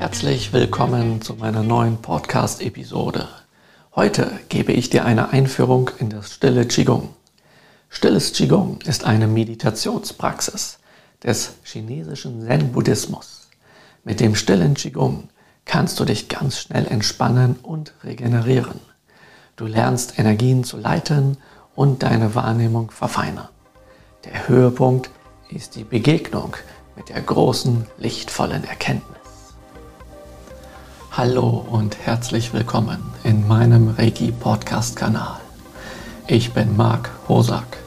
Herzlich willkommen zu meiner neuen Podcast-Episode. Heute gebe ich dir eine Einführung in das stille Qigong. Stilles Qigong ist eine Meditationspraxis des chinesischen Zen-Buddhismus. Mit dem stillen Qigong kannst du dich ganz schnell entspannen und regenerieren. Du lernst Energien zu leiten und deine Wahrnehmung verfeinern. Der Höhepunkt ist die Begegnung mit der großen, lichtvollen Erkenntnis. Hallo und herzlich willkommen in meinem Reiki-Podcast-Kanal. Ich bin Marc Hosak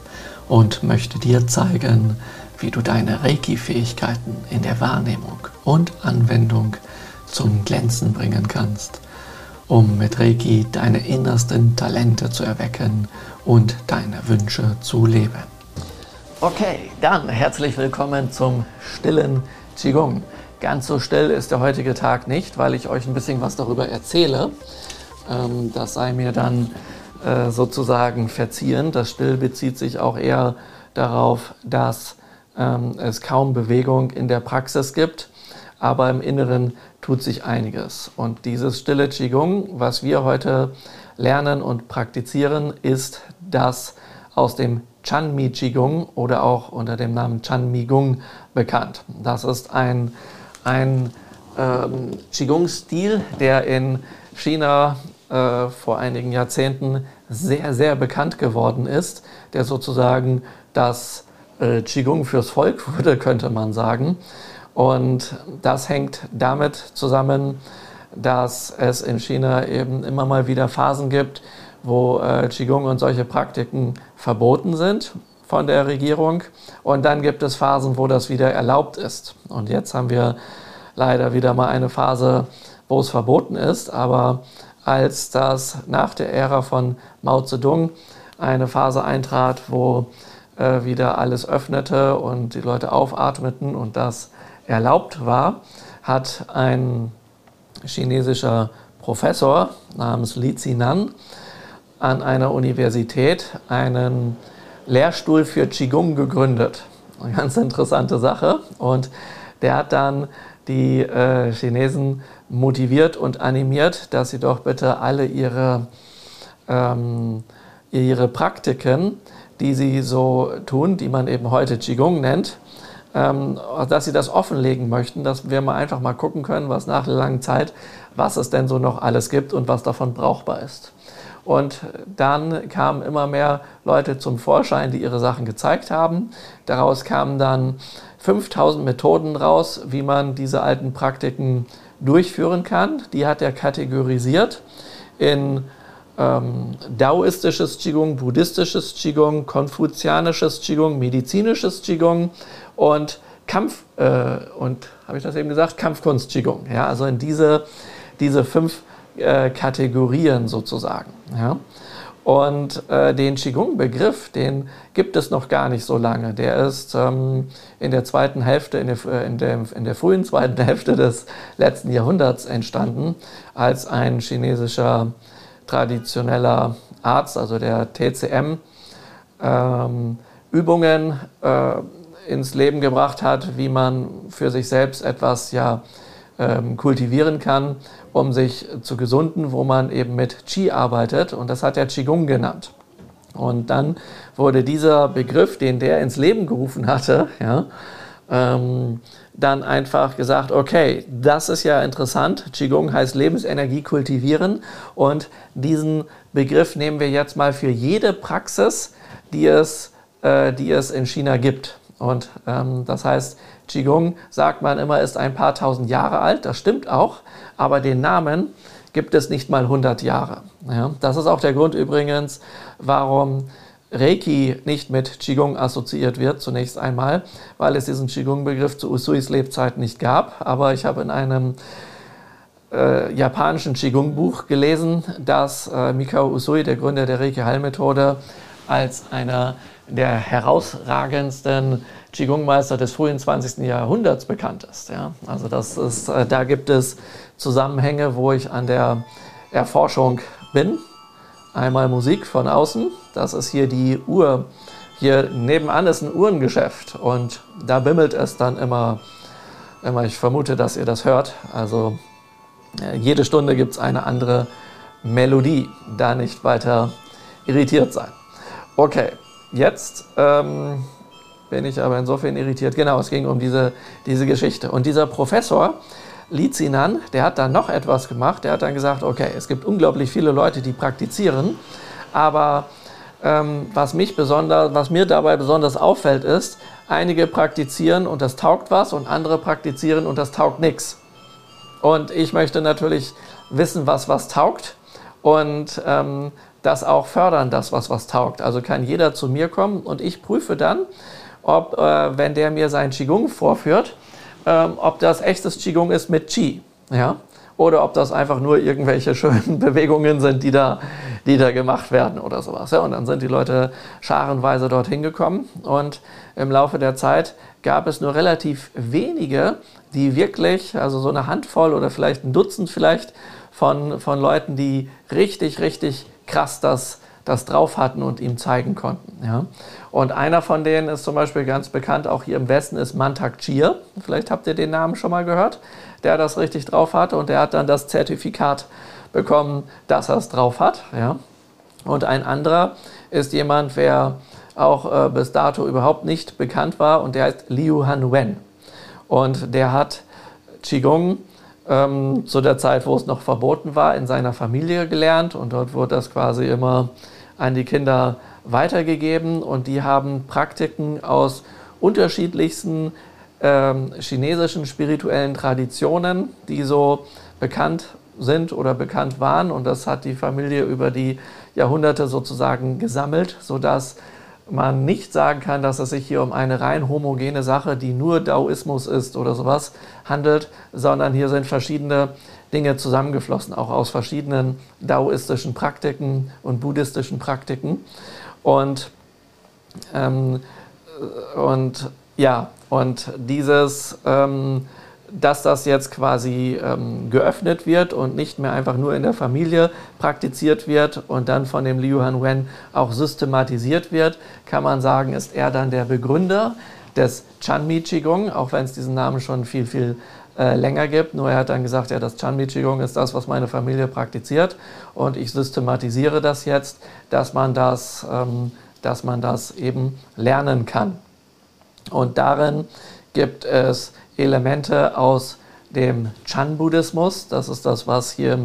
und möchte dir zeigen, wie du deine Reiki-Fähigkeiten in der Wahrnehmung und Anwendung zum Glänzen bringen kannst, um mit Reiki deine innersten Talente zu erwecken und deine Wünsche zu leben. Okay, dann herzlich willkommen zum stillen Qigong. Ganz so still ist der heutige Tag nicht, weil ich euch ein bisschen was darüber erzähle. Ähm, das sei mir dann äh, sozusagen verziehen. Das Still bezieht sich auch eher darauf, dass ähm, es kaum Bewegung in der Praxis gibt, aber im Inneren tut sich einiges. Und dieses stille Qigong, was wir heute lernen und praktizieren, ist das aus dem Chanmi Qigong oder auch unter dem Namen Chanmi Gung bekannt. Das ist ein ein ähm, Qigong-Stil, der in China äh, vor einigen Jahrzehnten sehr, sehr bekannt geworden ist, der sozusagen das äh, Qigong fürs Volk wurde, könnte man sagen. Und das hängt damit zusammen, dass es in China eben immer mal wieder Phasen gibt, wo äh, Qigong und solche Praktiken verboten sind von der Regierung. Und dann gibt es Phasen, wo das wieder erlaubt ist. Und jetzt haben wir leider wieder mal eine Phase, wo es verboten ist. Aber als das nach der Ära von Mao Zedong eine Phase eintrat, wo äh, wieder alles öffnete und die Leute aufatmeten und das erlaubt war, hat ein chinesischer Professor namens Li Zinan an einer Universität einen Lehrstuhl für Qigong gegründet. Eine ganz interessante Sache. Und der hat dann die äh, Chinesen motiviert und animiert, dass sie doch bitte alle ihre, ähm, ihre Praktiken, die sie so tun, die man eben heute Qigong nennt, ähm, dass sie das offenlegen möchten, dass wir mal einfach mal gucken können, was nach langen Zeit, was es denn so noch alles gibt und was davon brauchbar ist. Und dann kamen immer mehr Leute zum Vorschein, die ihre Sachen gezeigt haben. Daraus kamen dann 5000 Methoden raus, wie man diese alten Praktiken durchführen kann. Die hat er kategorisiert in ähm, daoistisches Qigong, buddhistisches Qigong, konfuzianisches Qigong, medizinisches Qigong und Kampf äh, und habe ich das eben gesagt, Kampfkunst Qigong. Ja, also in diese, diese fünf äh, Kategorien sozusagen. Ja. Und äh, den Qigong-Begriff, den gibt es noch gar nicht so lange. Der ist ähm, in der zweiten Hälfte, in der, äh, in, der, in der frühen zweiten Hälfte des letzten Jahrhunderts entstanden, als ein chinesischer traditioneller Arzt, also der TCM, ähm, Übungen äh, ins Leben gebracht hat, wie man für sich selbst etwas ja ähm, kultivieren kann, um sich zu gesunden, wo man eben mit Qi arbeitet. Und das hat er Qigong genannt. Und dann wurde dieser Begriff, den der ins Leben gerufen hatte, ja, ähm, dann einfach gesagt, okay, das ist ja interessant. Qigong heißt Lebensenergie kultivieren. Und diesen Begriff nehmen wir jetzt mal für jede Praxis, die es, äh, die es in China gibt. Und ähm, das heißt, Qigong, sagt man immer, ist ein paar tausend Jahre alt. Das stimmt auch. Aber den Namen gibt es nicht mal 100 Jahre. Ja, das ist auch der Grund übrigens, warum Reiki nicht mit Qigong assoziiert wird, zunächst einmal, weil es diesen Qigong-Begriff zu Usuis Lebzeit nicht gab. Aber ich habe in einem äh, japanischen Qigong-Buch gelesen, dass äh, Mikao Usui, der Gründer der Reiki-Heilmethode, als einer der herausragendsten Qigong-Meister des frühen 20. Jahrhunderts bekannt ist. Ja? Also das ist, äh, da gibt es Zusammenhänge, wo ich an der Erforschung bin. Einmal Musik von außen, das ist hier die Uhr. Hier nebenan ist ein Uhrengeschäft und da bimmelt es dann immer Ich vermute, dass ihr das hört. Also äh, jede Stunde gibt es eine andere Melodie. Da nicht weiter irritiert sein. Okay, jetzt ähm, bin ich aber insofern irritiert. Genau, es ging um diese, diese Geschichte. Und dieser Professor, Lizinan, der hat dann noch etwas gemacht. Der hat dann gesagt, okay, es gibt unglaublich viele Leute, die praktizieren, aber ähm, was, mich besonders, was mir dabei besonders auffällt, ist, einige praktizieren und das taugt was und andere praktizieren und das taugt nichts. Und ich möchte natürlich wissen, was was taugt und ähm, das auch fördern, das was was taugt. Also kann jeder zu mir kommen und ich prüfe dann, ob, äh, wenn der mir sein Qigong vorführt, ähm, ob das echtes Qigong ist mit Qi. Ja? Oder ob das einfach nur irgendwelche schönen Bewegungen sind, die da, die da gemacht werden oder sowas. Ja? Und dann sind die Leute scharenweise dorthin gekommen. Und im Laufe der Zeit gab es nur relativ wenige, die wirklich, also so eine Handvoll oder vielleicht ein Dutzend vielleicht von, von Leuten, die richtig, richtig krass das das drauf hatten und ihm zeigen konnten. Ja. Und einer von denen ist zum Beispiel ganz bekannt, auch hier im Westen, ist Mantak Chir. Vielleicht habt ihr den Namen schon mal gehört, der das richtig drauf hatte und der hat dann das Zertifikat bekommen, dass er es drauf hat. Ja. Und ein anderer ist jemand, wer auch äh, bis dato überhaupt nicht bekannt war und der heißt Liu Han Wen. Und der hat Qigong ähm, zu der Zeit, wo es noch verboten war, in seiner Familie gelernt. Und dort wurde das quasi immer an die Kinder weitergegeben. Und die haben Praktiken aus unterschiedlichsten ähm, chinesischen spirituellen Traditionen, die so bekannt sind oder bekannt waren. Und das hat die Familie über die Jahrhunderte sozusagen gesammelt, sodass man nicht sagen kann, dass es sich hier um eine rein homogene Sache, die nur Daoismus ist oder sowas, handelt, sondern hier sind verschiedene Dinge zusammengeflossen, auch aus verschiedenen daoistischen Praktiken und buddhistischen Praktiken. Und, ähm, und ja, und dieses ähm, dass das jetzt quasi ähm, geöffnet wird und nicht mehr einfach nur in der Familie praktiziert wird und dann von dem Liu Han Wen auch systematisiert wird, kann man sagen, ist er dann der Begründer des Chanmi Qigong, auch wenn es diesen Namen schon viel, viel äh, länger gibt. Nur er hat dann gesagt, ja, das Chanmi Qigong ist das, was meine Familie praktiziert und ich systematisiere das jetzt, dass man das, ähm, dass man das eben lernen kann. Und darin gibt es Elemente aus dem Chan-Buddhismus. Das ist das, was hier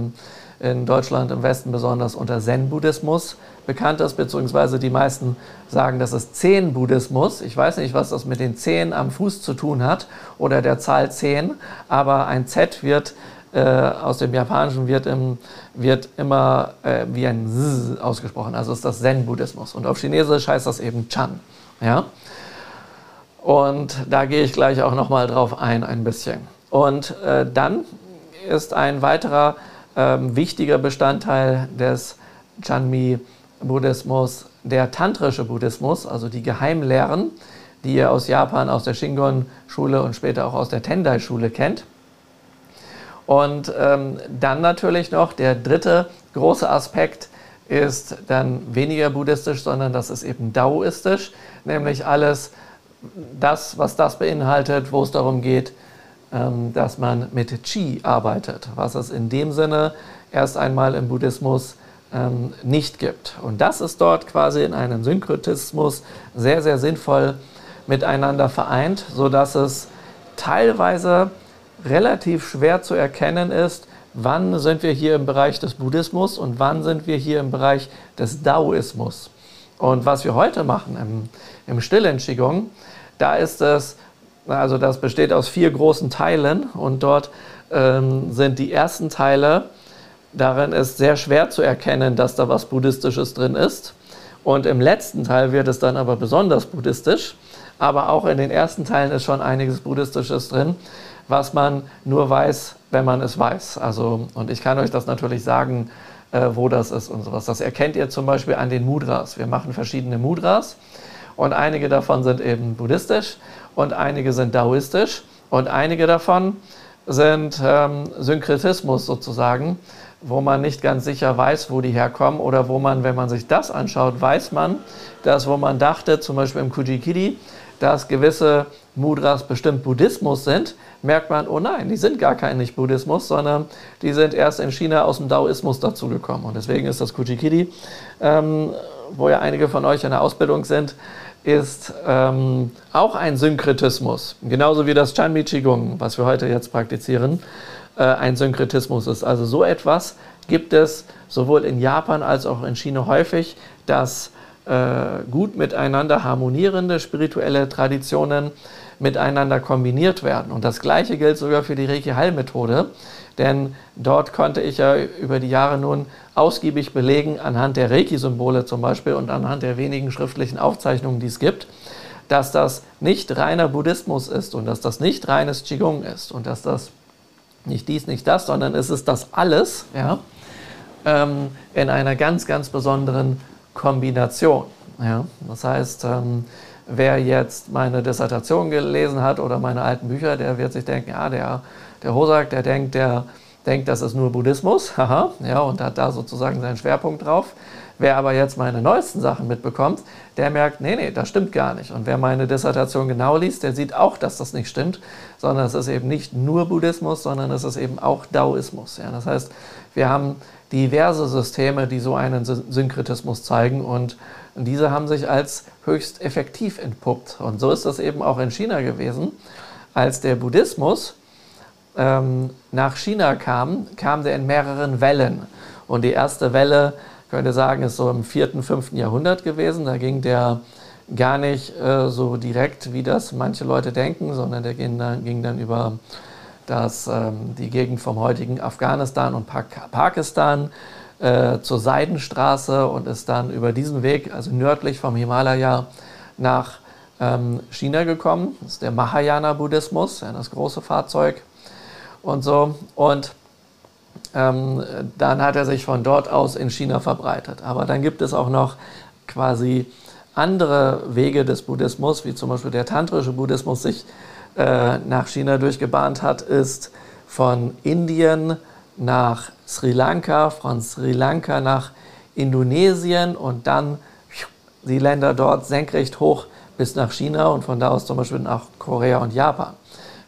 in Deutschland im Westen besonders unter Zen-Buddhismus bekannt ist, beziehungsweise die meisten sagen, das ist Zehn-Buddhismus. Ich weiß nicht, was das mit den Zehen am Fuß zu tun hat oder der Zahl 10, aber ein Z wird äh, aus dem Japanischen wird, im, wird immer äh, wie ein Z ausgesprochen, also ist das Zen-Buddhismus. Und auf Chinesisch heißt das eben Chan. Ja? Und da gehe ich gleich auch nochmal drauf ein, ein bisschen. Und äh, dann ist ein weiterer äh, wichtiger Bestandteil des Chanmi-Buddhismus der tantrische Buddhismus, also die Geheimlehren, die ihr aus Japan, aus der Shingon-Schule und später auch aus der Tendai-Schule kennt. Und ähm, dann natürlich noch der dritte große Aspekt ist dann weniger buddhistisch, sondern das ist eben daoistisch, nämlich alles, das, was das beinhaltet, wo es darum geht, ähm, dass man mit Qi arbeitet, was es in dem Sinne erst einmal im Buddhismus ähm, nicht gibt. Und das ist dort quasi in einem Synkretismus sehr, sehr sinnvoll miteinander vereint, sodass es teilweise relativ schwer zu erkennen ist, wann sind wir hier im Bereich des Buddhismus und wann sind wir hier im Bereich des Daoismus. Und was wir heute machen im, im stillen Qigong, da ist es, also das besteht aus vier großen Teilen und dort ähm, sind die ersten Teile, darin ist sehr schwer zu erkennen, dass da was Buddhistisches drin ist. Und im letzten Teil wird es dann aber besonders buddhistisch. Aber auch in den ersten Teilen ist schon einiges Buddhistisches drin, was man nur weiß, wenn man es weiß. Also, und ich kann euch das natürlich sagen, äh, wo das ist und sowas. Das erkennt ihr zum Beispiel an den Mudras. Wir machen verschiedene Mudras und einige davon sind eben buddhistisch und einige sind daoistisch und einige davon sind ähm, Synkretismus sozusagen, wo man nicht ganz sicher weiß, wo die herkommen oder wo man, wenn man sich das anschaut, weiß man, dass wo man dachte, zum Beispiel im Kujikiri, dass gewisse Mudras bestimmt Buddhismus sind, merkt man, oh nein, die sind gar kein Nicht-Buddhismus, sondern die sind erst in China aus dem Daoismus dazugekommen. Und deswegen ist das Kuchikiri, ähm, wo ja einige von euch in der Ausbildung sind, ist ähm, auch ein Synkretismus. Genauso wie das Chanmi Qigong, was wir heute jetzt praktizieren, äh, ein Synkretismus ist. Also so etwas gibt es sowohl in Japan als auch in China häufig, dass äh, gut miteinander harmonierende spirituelle Traditionen miteinander kombiniert werden. Und das Gleiche gilt sogar für die Reiki-Heilmethode, denn dort konnte ich ja über die Jahre nun ausgiebig belegen, anhand der Reiki-Symbole zum Beispiel und anhand der wenigen schriftlichen Aufzeichnungen, die es gibt, dass das nicht reiner Buddhismus ist und dass das nicht reines Qigong ist und dass das nicht dies, nicht das, sondern es ist das alles ja, ähm, in einer ganz, ganz besonderen Kombination. Ja? Das heißt, ähm, wer jetzt meine Dissertation gelesen hat oder meine alten Bücher, der wird sich denken, ja, der, der Hosak, der denkt, der denkt, das ist nur Buddhismus, haha, ja, und hat da sozusagen seinen Schwerpunkt drauf. Wer aber jetzt meine neuesten Sachen mitbekommt, der merkt, nee, nee, das stimmt gar nicht. Und wer meine Dissertation genau liest, der sieht auch, dass das nicht stimmt, sondern es ist eben nicht nur Buddhismus, sondern es ist eben auch Daoismus. Ja. Das heißt, wir haben diverse Systeme, die so einen Synkretismus zeigen und diese haben sich als höchst effektiv entpuppt. Und so ist das eben auch in China gewesen. Als der Buddhismus ähm, nach China kam, kam der in mehreren Wellen. Und die erste Welle, könnte sagen, ist so im 4., 5. Jahrhundert gewesen. Da ging der gar nicht äh, so direkt, wie das manche Leute denken, sondern der ging dann, ging dann über das, ähm, die Gegend vom heutigen Afghanistan und Pak Pakistan äh, zur Seidenstraße und ist dann über diesen Weg, also nördlich vom Himalaya, nach ähm, China gekommen. Das ist der Mahayana-Buddhismus, ja, das große Fahrzeug und so. Und ähm, dann hat er sich von dort aus in China verbreitet. Aber dann gibt es auch noch quasi andere Wege des Buddhismus, wie zum Beispiel der tantrische Buddhismus sich äh, nach China durchgebahnt hat, ist von Indien nach Sri Lanka, von Sri Lanka nach Indonesien und dann die Länder dort senkrecht hoch bis nach China und von da aus zum Beispiel nach Korea und Japan.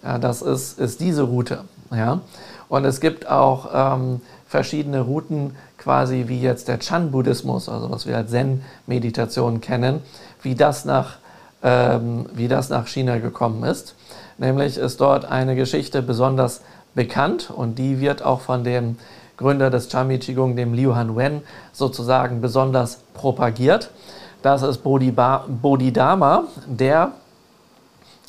Ja, das ist, ist diese Route. Ja? Und es gibt auch ähm, verschiedene Routen, quasi wie jetzt der Chan-Buddhismus, also was wir als Zen-Meditation kennen, wie das, nach, ähm, wie das nach China gekommen ist. Nämlich ist dort eine Geschichte besonders bekannt und die wird auch von dem Gründer des Chami Qigong, dem Liu Han Wen, sozusagen besonders propagiert. Das ist Bodhidharma, der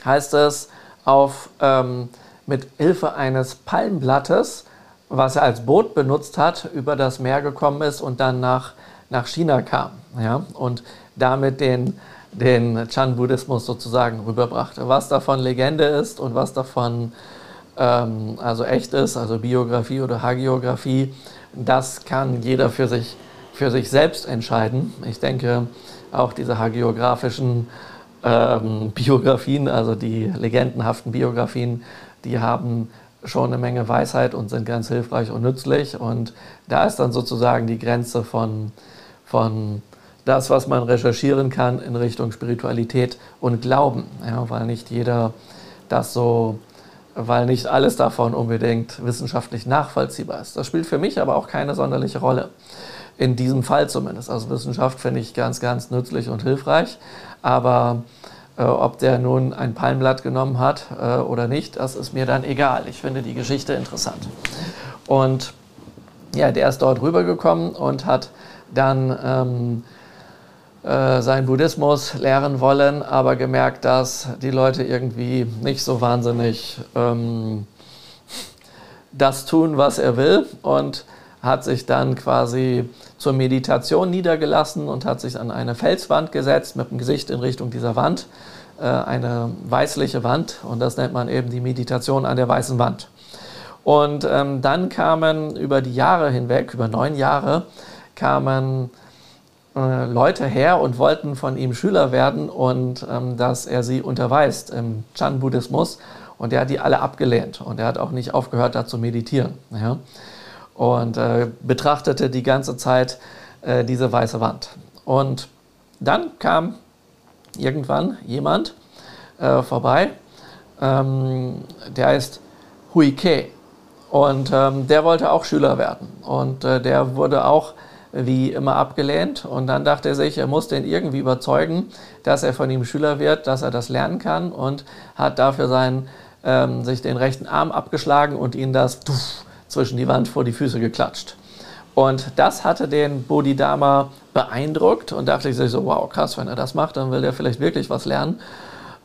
heißt es auf ähm, mit Hilfe eines Palmblattes, was er als Boot benutzt hat, über das Meer gekommen ist und dann nach, nach China kam. Ja? Und damit den, den Chan-Buddhismus sozusagen rüberbrachte. Was davon Legende ist und was davon ähm, also echt ist, also Biografie oder Hagiografie, das kann jeder für sich, für sich selbst entscheiden. Ich denke, auch diese hagiografischen ähm, Biografien, also die legendenhaften Biografien, die haben schon eine Menge Weisheit und sind ganz hilfreich und nützlich. Und da ist dann sozusagen die Grenze von, von das, was man recherchieren kann in Richtung Spiritualität und Glauben. Ja, weil nicht jeder das so, weil nicht alles davon unbedingt wissenschaftlich nachvollziehbar ist. Das spielt für mich aber auch keine sonderliche Rolle. In diesem Fall zumindest. Also Wissenschaft finde ich ganz, ganz nützlich und hilfreich. Aber äh, ob der nun ein Palmblatt genommen hat äh, oder nicht, das ist mir dann egal. Ich finde die Geschichte interessant. Und ja, der ist dort rübergekommen und hat dann ähm, äh, seinen Buddhismus lehren wollen, aber gemerkt, dass die Leute irgendwie nicht so wahnsinnig ähm, das tun, was er will und hat sich dann quasi zur Meditation niedergelassen und hat sich an eine Felswand gesetzt mit dem Gesicht in Richtung dieser Wand, äh, eine weißliche Wand und das nennt man eben die Meditation an der weißen Wand. Und ähm, dann kamen über die Jahre hinweg, über neun Jahre, kamen äh, Leute her und wollten von ihm Schüler werden und ähm, dass er sie unterweist im Chan-Buddhismus. Und er hat die alle abgelehnt und er hat auch nicht aufgehört, da zu meditieren. Ja? und äh, betrachtete die ganze Zeit äh, diese weiße Wand. Und dann kam irgendwann jemand äh, vorbei. Ähm, der heißt Hui Ke. Und ähm, der wollte auch Schüler werden. Und äh, der wurde auch wie immer abgelehnt. Und dann dachte er sich, er muss den irgendwie überzeugen, dass er von ihm Schüler wird, dass er das lernen kann und hat dafür seinen, ähm, sich den rechten Arm abgeschlagen und ihn das tuff, zwischen die Wand vor die Füße geklatscht. Und das hatte den Bodhidharma beeindruckt und dachte sich so, wow, krass, wenn er das macht, dann will er vielleicht wirklich was lernen.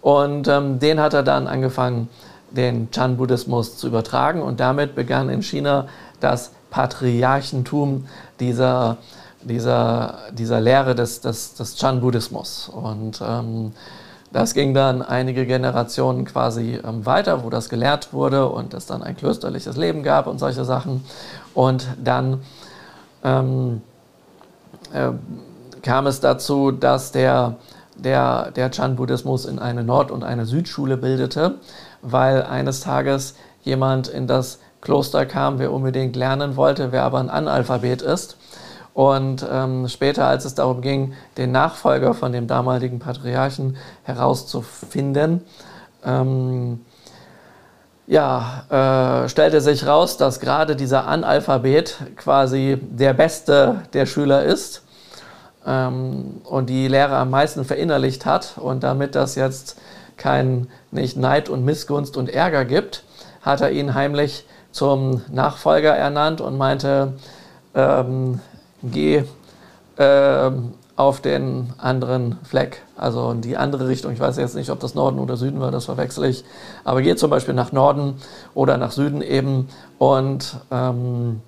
Und ähm, den hat er dann angefangen, den Chan-Buddhismus zu übertragen und damit begann in China das Patriarchentum dieser, dieser, dieser Lehre des, des, des Chan-Buddhismus. Und ähm, das ging dann einige Generationen quasi ähm, weiter, wo das gelehrt wurde und es dann ein klösterliches Leben gab und solche Sachen. Und dann ähm, äh, kam es dazu, dass der, der, der Chan-Buddhismus in eine Nord- und eine Südschule bildete, weil eines Tages jemand in das Kloster kam, wer unbedingt lernen wollte, wer aber ein Analphabet ist. Und ähm, später, als es darum ging, den Nachfolger von dem damaligen Patriarchen herauszufinden, ähm, ja, äh, stellte sich raus, dass gerade dieser Analphabet quasi der beste der Schüler ist ähm, und die Lehre am meisten verinnerlicht hat. Und damit das jetzt kein nicht Neid und Missgunst und Ärger gibt, hat er ihn heimlich zum Nachfolger ernannt und meinte, ähm, geh ähm, auf den anderen Fleck, also in die andere Richtung. Ich weiß jetzt nicht, ob das Norden oder Süden war, das verwechsel ich. Aber geh zum Beispiel nach Norden oder nach Süden eben und ähm,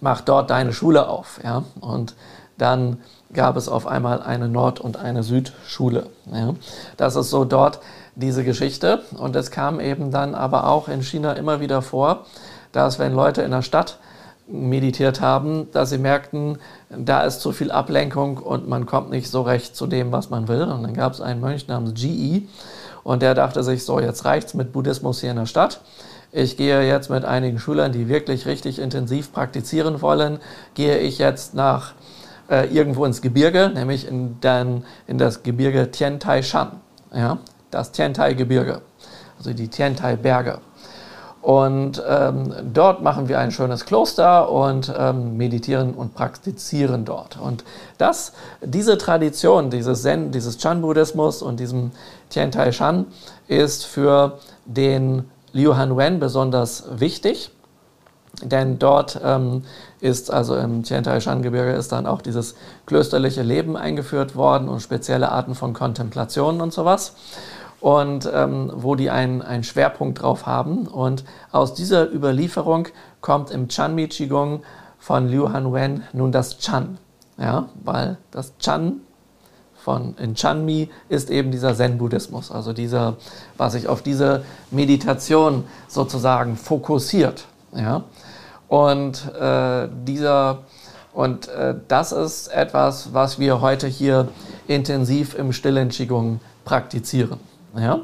mach dort deine Schule auf. Ja? Und dann gab es auf einmal eine Nord- und eine Südschule. Ja? Das ist so dort diese Geschichte. Und es kam eben dann aber auch in China immer wieder vor, dass wenn Leute in der Stadt meditiert haben, dass sie merkten, da ist zu viel Ablenkung und man kommt nicht so recht zu dem, was man will. Und dann gab es einen Mönch namens GE und der dachte sich, so jetzt reicht's mit Buddhismus hier in der Stadt. Ich gehe jetzt mit einigen Schülern, die wirklich richtig intensiv praktizieren wollen, gehe ich jetzt nach äh, irgendwo ins Gebirge, nämlich in, den, in das Gebirge Tiantai Shan, ja, das Tiantai-Gebirge, also die Tiantai-Berge. Und ähm, dort machen wir ein schönes Kloster und ähm, meditieren und praktizieren dort. Und das, diese Tradition, dieses Zen, dieses Chan-Buddhismus und diesem Tiantai Shan ist für den Liu Han Wen besonders wichtig. Denn dort ähm, ist, also im Tiantai Shan Gebirge ist dann auch dieses klösterliche Leben eingeführt worden und spezielle Arten von Kontemplationen und sowas und ähm, wo die einen, einen Schwerpunkt drauf haben. Und aus dieser Überlieferung kommt im Chanmi Qigong von Liu Han Wen nun das Chan. Ja, weil das Chan von in Chanmi ist eben dieser Zen-Buddhismus, also dieser, was sich auf diese Meditation sozusagen fokussiert. Ja? Und äh, dieser und äh, das ist etwas, was wir heute hier intensiv im stillen Qigong praktizieren. Ja?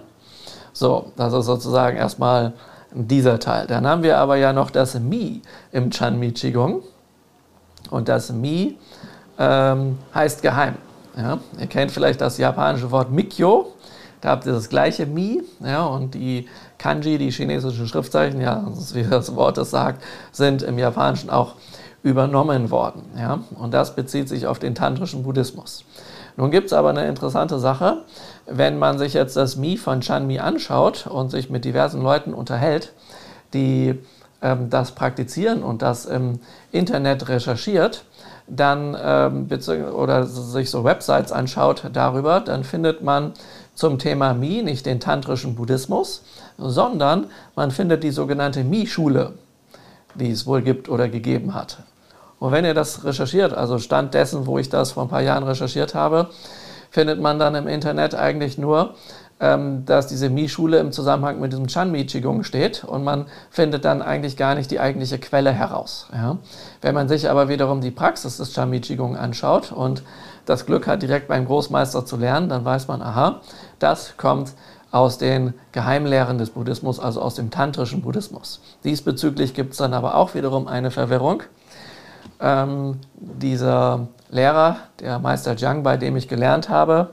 So, ist sozusagen erstmal dieser Teil. Dann haben wir aber ja noch das Mi im Chanmi Qigong. Und das Mi ähm, heißt geheim. Ja? Ihr kennt vielleicht das japanische Wort Mikyo. Da habt ihr das gleiche Mi. Ja? Und die Kanji, die chinesischen Schriftzeichen, ja, wie das Wort es sagt, sind im Japanischen auch übernommen worden. Ja? Und das bezieht sich auf den tantrischen Buddhismus. Nun gibt es aber eine interessante Sache. Wenn man sich jetzt das Mi von Chanmi anschaut und sich mit diversen Leuten unterhält, die ähm, das praktizieren und das im Internet recherchiert, dann ähm, oder sich so Websites anschaut darüber, dann findet man zum Thema Mi nicht den tantrischen Buddhismus, sondern man findet die sogenannte Mi-Schule, die es wohl gibt oder gegeben hat. Und wenn ihr das recherchiert, also Stand dessen, wo ich das vor ein paar Jahren recherchiert habe, findet man dann im Internet eigentlich nur, ähm, dass diese Mi-Schule im Zusammenhang mit diesem Chan-Mi-Qigong steht und man findet dann eigentlich gar nicht die eigentliche Quelle heraus. Ja. Wenn man sich aber wiederum die Praxis des Chan-Mi-Qigong anschaut und das Glück hat, direkt beim Großmeister zu lernen, dann weiß man, aha, das kommt aus den Geheimlehren des Buddhismus, also aus dem tantrischen Buddhismus. Diesbezüglich gibt es dann aber auch wiederum eine Verwirrung ähm, dieser Lehrer, der Meister Jiang, bei dem ich gelernt habe,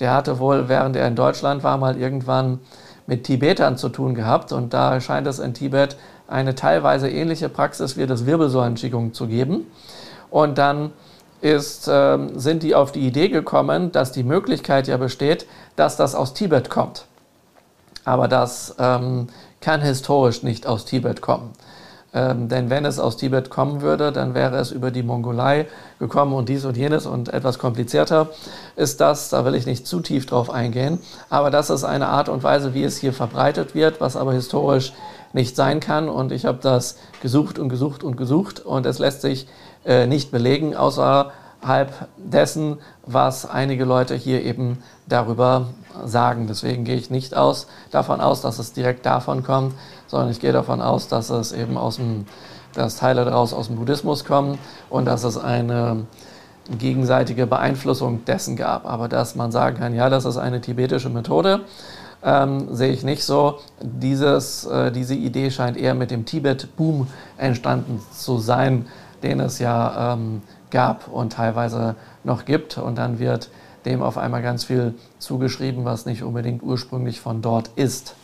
der hatte wohl, während er in Deutschland war, mal irgendwann mit Tibetern zu tun gehabt. Und da scheint es in Tibet eine teilweise ähnliche Praxis wie das Wirbelsäulen-Qigong zu geben. Und dann ist, äh, sind die auf die Idee gekommen, dass die Möglichkeit ja besteht, dass das aus Tibet kommt. Aber das ähm, kann historisch nicht aus Tibet kommen. Ähm, denn wenn es aus Tibet kommen würde, dann wäre es über die Mongolei gekommen und dies und jenes und etwas komplizierter ist das. Da will ich nicht zu tief drauf eingehen. Aber das ist eine Art und Weise, wie es hier verbreitet wird, was aber historisch nicht sein kann. Und ich habe das gesucht und gesucht und gesucht und es lässt sich äh, nicht belegen, außerhalb dessen, was einige Leute hier eben darüber sagen. Deswegen gehe ich nicht aus, davon aus, dass es direkt davon kommt, sondern ich gehe davon aus, dass es eben aus dem, dass Teile daraus aus dem Buddhismus kommen und dass es eine gegenseitige Beeinflussung dessen gab. Aber dass man sagen kann, ja, das ist eine tibetische Methode, ähm, sehe ich nicht so. Dieses, äh, diese Idee scheint eher mit dem Tibet-Boom entstanden zu sein, den es ja ähm, gab und teilweise noch gibt. Und dann wird dem auf einmal ganz viel zugeschrieben, was nicht unbedingt ursprünglich von dort ist.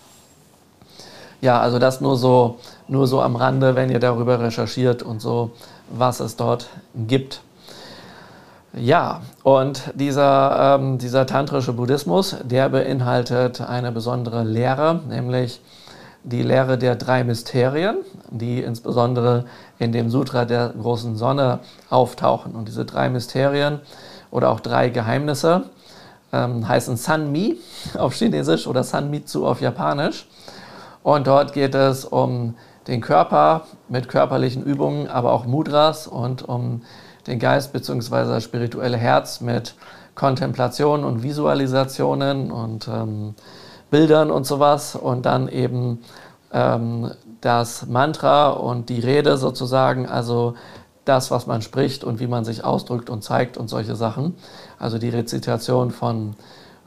Ja, also das nur so, nur so am Rande, wenn ihr darüber recherchiert und so, was es dort gibt. Ja, und dieser, ähm, dieser tantrische Buddhismus, der beinhaltet eine besondere Lehre, nämlich die Lehre der drei Mysterien, die insbesondere in dem Sutra der großen Sonne auftauchen. Und diese drei Mysterien oder auch drei Geheimnisse ähm, heißen Sanmi auf Chinesisch oder Sanmitsu auf Japanisch. Und dort geht es um den Körper mit körperlichen Übungen, aber auch Mudras und um den Geist bzw. das spirituelle Herz mit Kontemplationen und Visualisationen und ähm, Bildern und sowas. Und dann eben ähm, das Mantra und die Rede sozusagen, also das, was man spricht und wie man sich ausdrückt und zeigt und solche Sachen. Also die Rezitation von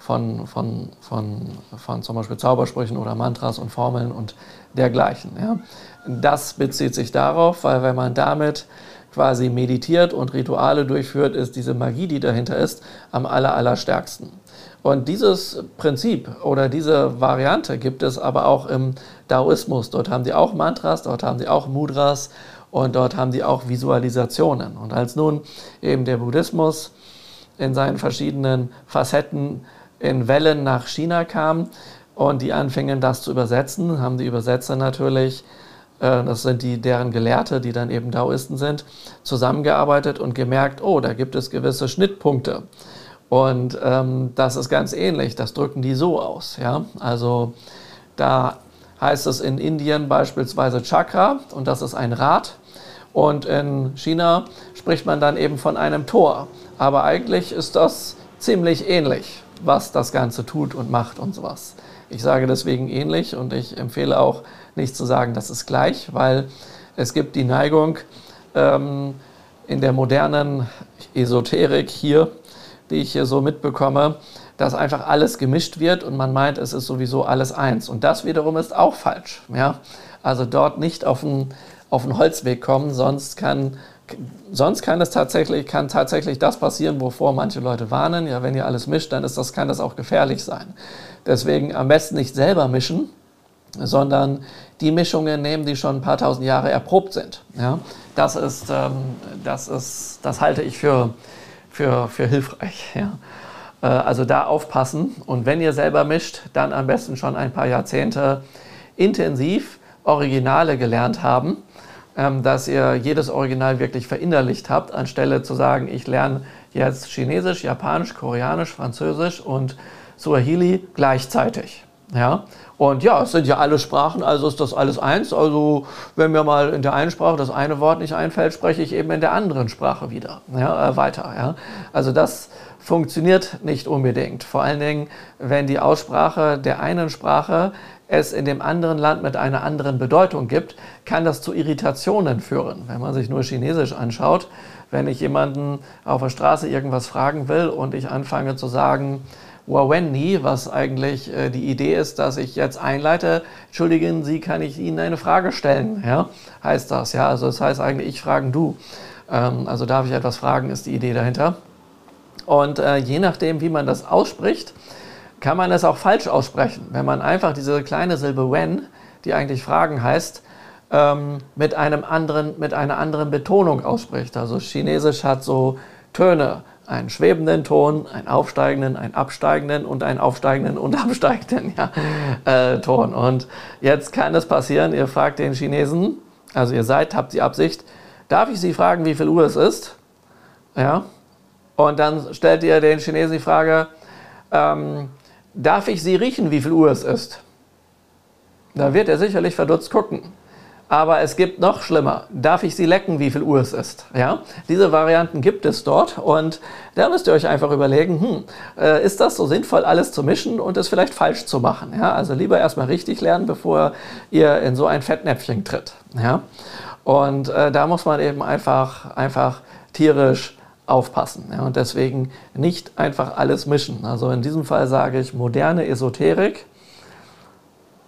von, von, von, von zum Beispiel Zaubersprüchen oder Mantras und Formeln und dergleichen. Ja. Das bezieht sich darauf, weil wenn man damit quasi meditiert und Rituale durchführt, ist diese Magie, die dahinter ist, am aller, allerstärksten. Und dieses Prinzip oder diese Variante gibt es aber auch im Daoismus. Dort haben die auch Mantras, dort haben die auch Mudras und dort haben die auch Visualisationen. Und als nun eben der Buddhismus in seinen verschiedenen Facetten in Wellen nach China kam und die anfingen, das zu übersetzen, haben die Übersetzer natürlich, äh, das sind die deren Gelehrte, die dann eben Daoisten sind, zusammengearbeitet und gemerkt, oh, da gibt es gewisse Schnittpunkte. Und ähm, das ist ganz ähnlich, das drücken die so aus. Ja? Also da heißt es in Indien beispielsweise Chakra und das ist ein Rad. Und in China spricht man dann eben von einem Tor. Aber eigentlich ist das ziemlich ähnlich was das Ganze tut und macht und sowas. Ich sage deswegen ähnlich und ich empfehle auch nicht zu sagen, das ist gleich, weil es gibt die Neigung ähm, in der modernen Esoterik hier, die ich hier so mitbekomme, dass einfach alles gemischt wird und man meint, es ist sowieso alles eins. Und das wiederum ist auch falsch. Ja? Also dort nicht auf den, auf den Holzweg kommen, sonst kann sonst kann es tatsächlich, kann tatsächlich das passieren, wovor manche Leute warnen. Ja, wenn ihr alles mischt, dann ist das, kann das auch gefährlich sein. Deswegen am besten nicht selber mischen, sondern die Mischungen nehmen, die schon ein paar tausend Jahre erprobt sind. Ja, das ist, ähm, das ist, das halte ich für, für, für hilfreich. Ja. Äh, also da aufpassen und wenn ihr selber mischt, dann am besten schon ein paar Jahrzehnte intensiv Originale gelernt haben ähm, dass ihr jedes Original wirklich verinnerlicht habt, anstelle zu sagen, ich lerne jetzt Chinesisch, Japanisch, Koreanisch, Französisch und Swahili gleichzeitig. Ja? Und ja, es sind ja alle Sprachen, also ist das alles eins. Also wenn mir mal in der einen Sprache das eine Wort nicht einfällt, spreche ich eben in der anderen Sprache wieder ja, äh, weiter. Ja? Also das funktioniert nicht unbedingt. Vor allen Dingen, wenn die Aussprache der einen Sprache es in dem anderen Land mit einer anderen Bedeutung gibt, kann das zu Irritationen führen. Wenn man sich nur Chinesisch anschaut, wenn ich jemanden auf der Straße irgendwas fragen will und ich anfange zu sagen, Wawenni, was eigentlich äh, die Idee ist, dass ich jetzt einleite, entschuldigen Sie, kann ich Ihnen eine Frage stellen? Ja, heißt das, ja, also das heißt eigentlich, ich fragen du. Ähm, also darf ich etwas fragen, ist die Idee dahinter. Und äh, je nachdem, wie man das ausspricht, kann man es auch falsch aussprechen. Wenn man einfach diese kleine Silbe when, die eigentlich Fragen heißt, ähm, mit, einem anderen, mit einer anderen Betonung ausspricht. Also Chinesisch hat so Töne, einen schwebenden Ton, einen aufsteigenden, einen absteigenden und einen aufsteigenden und absteigenden ja, äh, Ton. Und jetzt kann es passieren, ihr fragt den Chinesen, also ihr seid, habt die Absicht, darf ich Sie fragen, wie viel Uhr es ist? Ja. Und dann stellt ihr den Chinesen die Frage, ähm, darf ich Sie riechen, wie viel Uhr es ist? Da wird er sicherlich verdutzt gucken. Aber es gibt noch schlimmer. Darf ich Sie lecken, wie viel Uhr es ist? Ja? Diese Varianten gibt es dort und da müsst ihr euch einfach überlegen, hm, äh, ist das so sinnvoll, alles zu mischen und es vielleicht falsch zu machen? Ja? Also lieber erstmal richtig lernen, bevor ihr in so ein Fettnäpfchen tritt. Ja? Und äh, da muss man eben einfach, einfach tierisch aufpassen. Ja? Und deswegen nicht einfach alles mischen. Also in diesem Fall sage ich moderne Esoterik.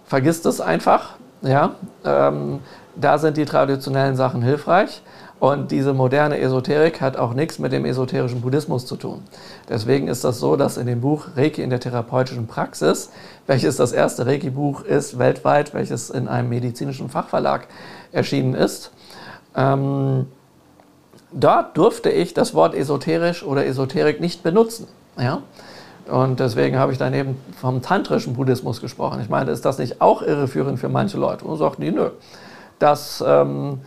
Vergisst es einfach. Ja? Ähm, da sind die traditionellen Sachen hilfreich. Und diese moderne Esoterik hat auch nichts mit dem esoterischen Buddhismus zu tun. Deswegen ist das so, dass in dem Buch Reiki in der therapeutischen Praxis, welches das erste Reiki-Buch ist weltweit, welches in einem medizinischen Fachverlag erschienen ist, ähm, dort durfte ich das Wort esoterisch oder Esoterik nicht benutzen. Ja? Und deswegen habe ich dann eben vom tantrischen Buddhismus gesprochen. Ich meine, ist das nicht auch irreführend für manche Leute? Und sagten die, nö, das, ähm,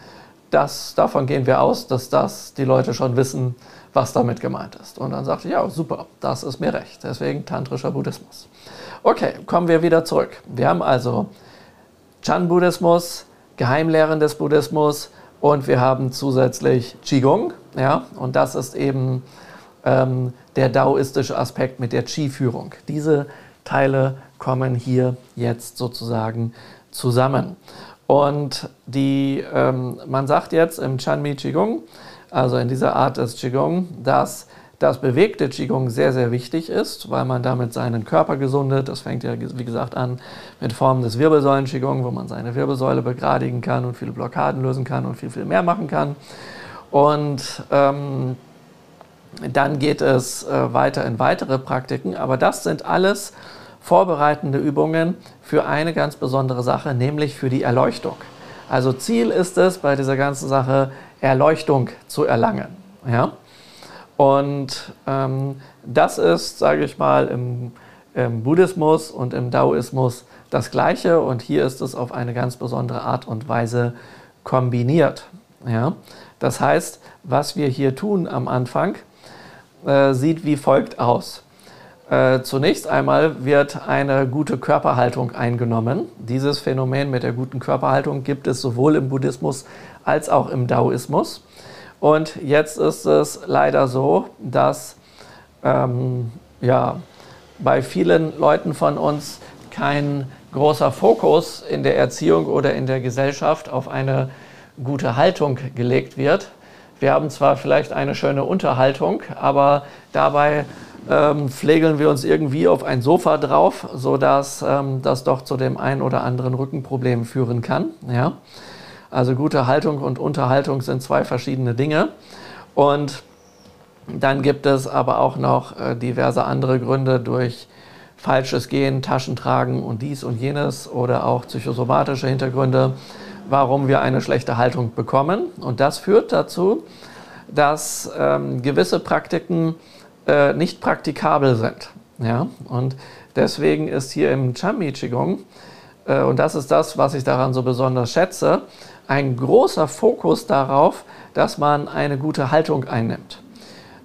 das, davon gehen wir aus, dass das die Leute schon wissen, was damit gemeint ist. Und dann sagte ich, ja, super, das ist mir recht. Deswegen tantrischer Buddhismus. Okay, kommen wir wieder zurück. Wir haben also Chan-Buddhismus, Geheimlehren des Buddhismus und wir haben zusätzlich Qigong. Ja, und das ist eben ähm, der daoistische Aspekt mit der Qi-Führung. Diese Teile kommen hier jetzt sozusagen zusammen. Und die, ähm, man sagt jetzt im Chanmi Qigong, also in dieser Art des Qigong, dass das bewegte Qigong sehr, sehr wichtig ist, weil man damit seinen Körper gesundet. Das fängt ja, wie gesagt, an mit Formen des Wirbelsäulen-Qigong, wo man seine Wirbelsäule begradigen kann und viele Blockaden lösen kann und viel, viel mehr machen kann. Und ähm, dann geht es äh, weiter in weitere Praktiken, aber das sind alles vorbereitende Übungen für eine ganz besondere Sache, nämlich für die Erleuchtung. Also Ziel ist es bei dieser ganzen Sache, Erleuchtung zu erlangen. Ja? Und ähm, das ist, sage ich mal, im, im Buddhismus und im Daoismus das Gleiche und hier ist es auf eine ganz besondere Art und Weise kombiniert. Ja? Das heißt, was wir hier tun am Anfang, äh, sieht wie folgt aus. Äh, zunächst einmal wird eine gute Körperhaltung eingenommen. Dieses Phänomen mit der guten Körperhaltung gibt es sowohl im Buddhismus als auch im Daoismus. Und jetzt ist es leider so, dass ähm, ja, bei vielen Leuten von uns kein großer Fokus in der Erziehung oder in der Gesellschaft auf eine gute Haltung gelegt wird. Wir haben zwar vielleicht eine schöne Unterhaltung, aber dabei ähm, pflegeln wir uns irgendwie auf ein Sofa drauf, sodass ähm, das doch zu dem ein oder anderen Rückenproblem führen kann. Ja? Also gute Haltung und Unterhaltung sind zwei verschiedene Dinge. Und dann gibt es aber auch noch äh, diverse andere Gründe durch falsches Gehen, Taschentragen und dies und jenes oder auch psychosomatische Hintergründe, warum wir eine schlechte Haltung bekommen. Und das führt dazu, dass ähm, gewisse Praktiken äh, nicht praktikabel sind. Ja? Und deswegen ist hier im Chambi Qigong, äh, und das ist das, was ich daran so besonders schätze, ein großer Fokus darauf, dass man eine gute Haltung einnimmt.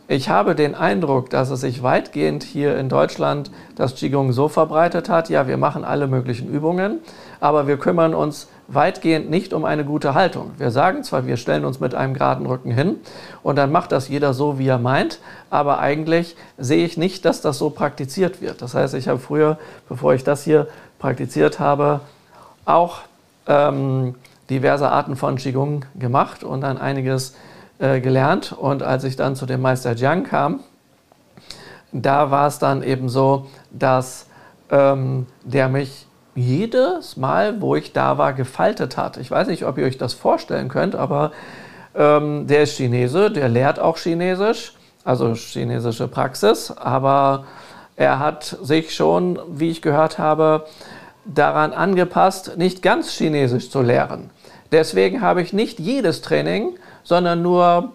Ich habe den Eindruck, dass es sich weitgehend hier in Deutschland das Qigong so verbreitet hat, ja, wir machen alle möglichen Übungen, aber wir kümmern uns weitgehend nicht um eine gute Haltung. Wir sagen zwar, wir stellen uns mit einem geraden Rücken hin und dann macht das jeder so, wie er meint, aber eigentlich sehe ich nicht, dass das so praktiziert wird. Das heißt, ich habe früher, bevor ich das hier praktiziert habe, auch ähm, diverse Arten von Qigong gemacht und dann einiges äh, gelernt. Und als ich dann zu dem Meister Jiang kam, da war es dann eben so, dass ähm, der mich jedes Mal, wo ich da war, gefaltet hat. Ich weiß nicht, ob ihr euch das vorstellen könnt, aber ähm, der ist Chinese, der lehrt auch Chinesisch also chinesische Praxis, aber er hat sich schon, wie ich gehört habe, daran angepasst, nicht ganz Chinesisch zu lehren. Deswegen habe ich nicht jedes Training, sondern nur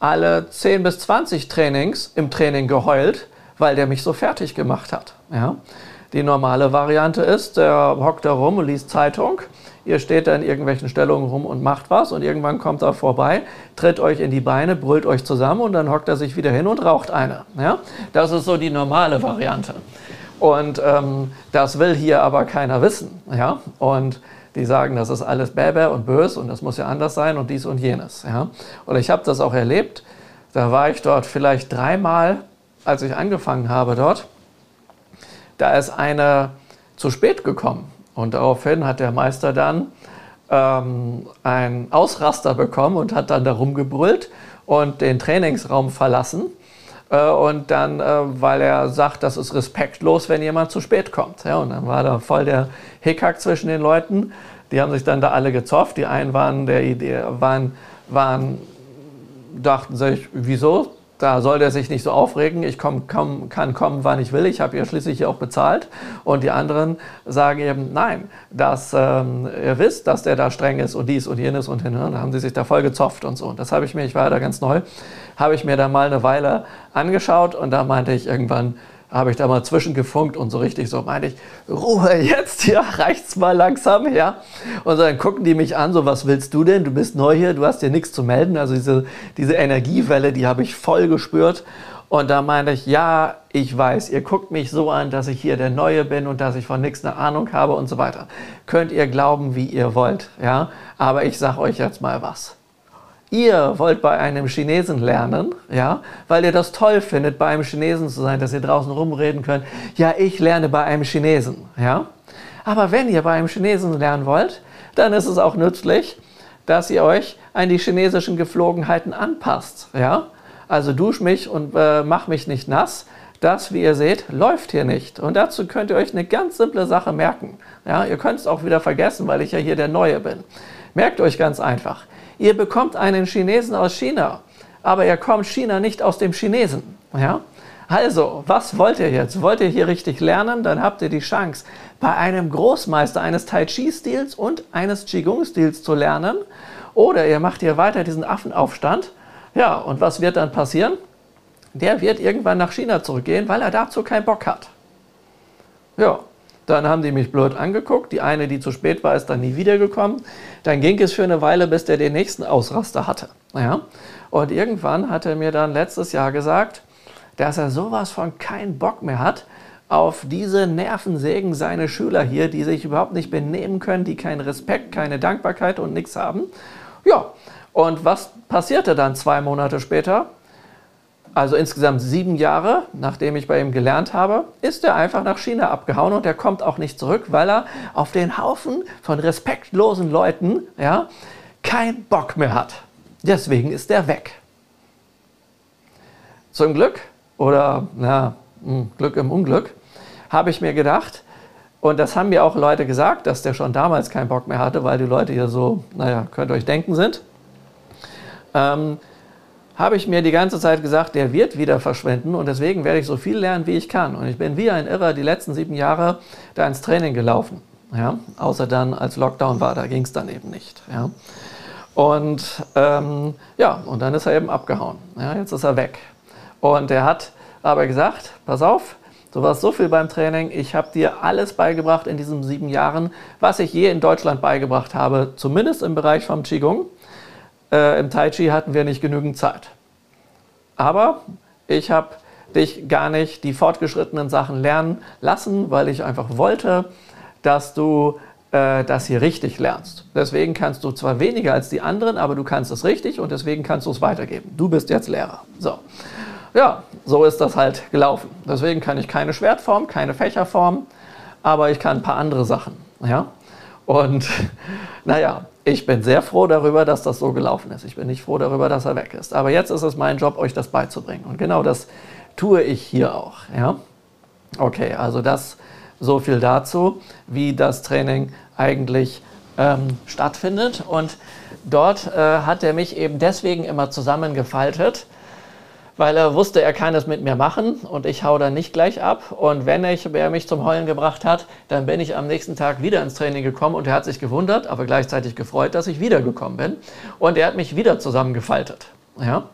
alle 10 bis 20 Trainings im Training geheult, weil der mich so fertig gemacht hat. Ja? Die normale Variante ist, der hockt da rum und liest Zeitung. Ihr steht da in irgendwelchen Stellungen rum und macht was und irgendwann kommt er vorbei, tritt euch in die Beine, brüllt euch zusammen und dann hockt er sich wieder hin und raucht eine. Ja? Das ist so die normale Variante. Und ähm, das will hier aber keiner wissen. Ja? Und die sagen, das ist alles bäbä und bös und das muss ja anders sein und dies und jenes. Ja? Und ich habe das auch erlebt. Da war ich dort vielleicht dreimal, als ich angefangen habe dort. Da ist einer zu spät gekommen. Und daraufhin hat der Meister dann ähm, einen Ausraster bekommen und hat dann da rumgebrüllt und den Trainingsraum verlassen. Äh, und dann, äh, weil er sagt, das ist respektlos, wenn jemand zu spät kommt. Ja, und dann war da voll der Hickhack zwischen den Leuten. Die haben sich dann da alle gezofft. Die einen waren der Idee, waren, waren, dachten sich, wieso da soll der sich nicht so aufregen. Ich komm, komm, kann kommen, wann ich will. Ich habe ja schließlich auch bezahlt. Und die anderen sagen eben, nein, dass ähm, ihr wisst, dass der da streng ist und dies und jenes und hin. Und da haben sie sich da voll gezopft und so. Und das habe ich mir, ich war da ganz neu, habe ich mir da mal eine Weile angeschaut und da meinte ich irgendwann, habe ich da mal zwischengefunkt und so richtig so meinte ich, Ruhe jetzt, ja, reicht's mal langsam, ja. Und dann gucken die mich an, so, was willst du denn? Du bist neu hier, du hast dir nichts zu melden. Also diese, diese Energiewelle, die habe ich voll gespürt. Und da meinte ich, ja, ich weiß, ihr guckt mich so an, dass ich hier der Neue bin und dass ich von nichts eine Ahnung habe und so weiter. Könnt ihr glauben, wie ihr wollt, ja. Aber ich sag euch jetzt mal was. Ihr wollt bei einem Chinesen lernen, ja, weil ihr das toll findet, bei einem Chinesen zu sein, dass ihr draußen rumreden könnt. Ja, ich lerne bei einem Chinesen, ja. Aber wenn ihr bei einem Chinesen lernen wollt, dann ist es auch nützlich, dass ihr euch an die chinesischen Geflogenheiten anpasst, ja. Also dusch mich und äh, mach mich nicht nass. Das, wie ihr seht, läuft hier nicht. Und dazu könnt ihr euch eine ganz simple Sache merken. Ja, ihr könnt es auch wieder vergessen, weil ich ja hier der Neue bin. Merkt euch ganz einfach. Ihr bekommt einen Chinesen aus China, aber ihr kommt China nicht aus dem Chinesen. Ja? Also, was wollt ihr jetzt? Wollt ihr hier richtig lernen? Dann habt ihr die Chance, bei einem Großmeister eines Tai Chi-Stils und eines Qigong-Stils zu lernen. Oder ihr macht hier weiter diesen Affenaufstand. Ja, und was wird dann passieren? Der wird irgendwann nach China zurückgehen, weil er dazu keinen Bock hat. Ja, dann haben die mich blöd angeguckt. Die eine, die zu spät war, ist dann nie wiedergekommen. Dann ging es für eine Weile, bis der den nächsten Ausraster hatte. Ja? Und irgendwann hat er mir dann letztes Jahr gesagt, dass er sowas von keinen Bock mehr hat auf diese Nervensägen seine Schüler hier, die sich überhaupt nicht benehmen können, die keinen Respekt, keine Dankbarkeit und nichts haben. Ja, und was passierte dann zwei Monate später? Also insgesamt sieben Jahre, nachdem ich bei ihm gelernt habe, ist er einfach nach China abgehauen und er kommt auch nicht zurück, weil er auf den Haufen von respektlosen Leuten ja, keinen Bock mehr hat. Deswegen ist er weg. Zum Glück oder na, hm, Glück im Unglück habe ich mir gedacht, und das haben mir auch Leute gesagt, dass der schon damals keinen Bock mehr hatte, weil die Leute hier so, naja, könnt ihr euch denken sind. Ähm, habe ich mir die ganze Zeit gesagt, der wird wieder verschwinden und deswegen werde ich so viel lernen, wie ich kann. Und ich bin wie ein Irrer die letzten sieben Jahre da ins Training gelaufen. Ja? Außer dann, als Lockdown war, da ging es dann eben nicht. Ja? Und ähm, ja, und dann ist er eben abgehauen. Ja? Jetzt ist er weg. Und er hat aber gesagt, pass auf, du warst so viel beim Training, ich habe dir alles beigebracht in diesen sieben Jahren, was ich je in Deutschland beigebracht habe, zumindest im Bereich vom Qigong. Äh, Im Tai Chi hatten wir nicht genügend Zeit. Aber ich habe dich gar nicht die fortgeschrittenen Sachen lernen lassen, weil ich einfach wollte, dass du äh, das hier richtig lernst. Deswegen kannst du zwar weniger als die anderen, aber du kannst es richtig und deswegen kannst du es weitergeben. Du bist jetzt Lehrer. So. Ja, so ist das halt gelaufen. Deswegen kann ich keine Schwertform, keine Fächerform, aber ich kann ein paar andere Sachen. Ja? Und naja, ich bin sehr froh darüber, dass das so gelaufen ist. Ich bin nicht froh darüber, dass er weg ist. Aber jetzt ist es mein Job, euch das beizubringen. Und genau das tue ich hier auch. Ja? Okay, also das so viel dazu, wie das Training eigentlich ähm, stattfindet. Und dort äh, hat er mich eben deswegen immer zusammengefaltet, weil er wusste, er kann es mit mir machen und ich hau dann nicht gleich ab. Und wenn ich, er mich zum Heulen gebracht hat, dann bin ich am nächsten Tag wieder ins Training gekommen und er hat sich gewundert, aber gleichzeitig gefreut, dass ich wiedergekommen bin. Und er hat mich wieder zusammengefaltet. Ja?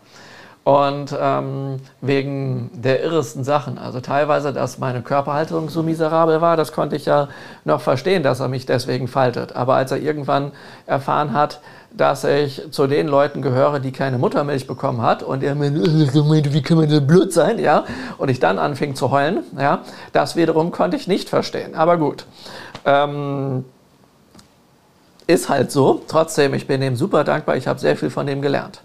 Und ähm, wegen der irresten Sachen. Also teilweise, dass meine Körperhaltung so miserabel war, das konnte ich ja noch verstehen, dass er mich deswegen faltet. Aber als er irgendwann erfahren hat, dass ich zu den Leuten gehöre, die keine Muttermilch bekommen hat und er meinte, wie kann man so blöd sein, ja, und ich dann anfing zu heulen, ja, das wiederum konnte ich nicht verstehen. Aber gut, ähm, ist halt so. Trotzdem, ich bin ihm super dankbar, ich habe sehr viel von ihm gelernt.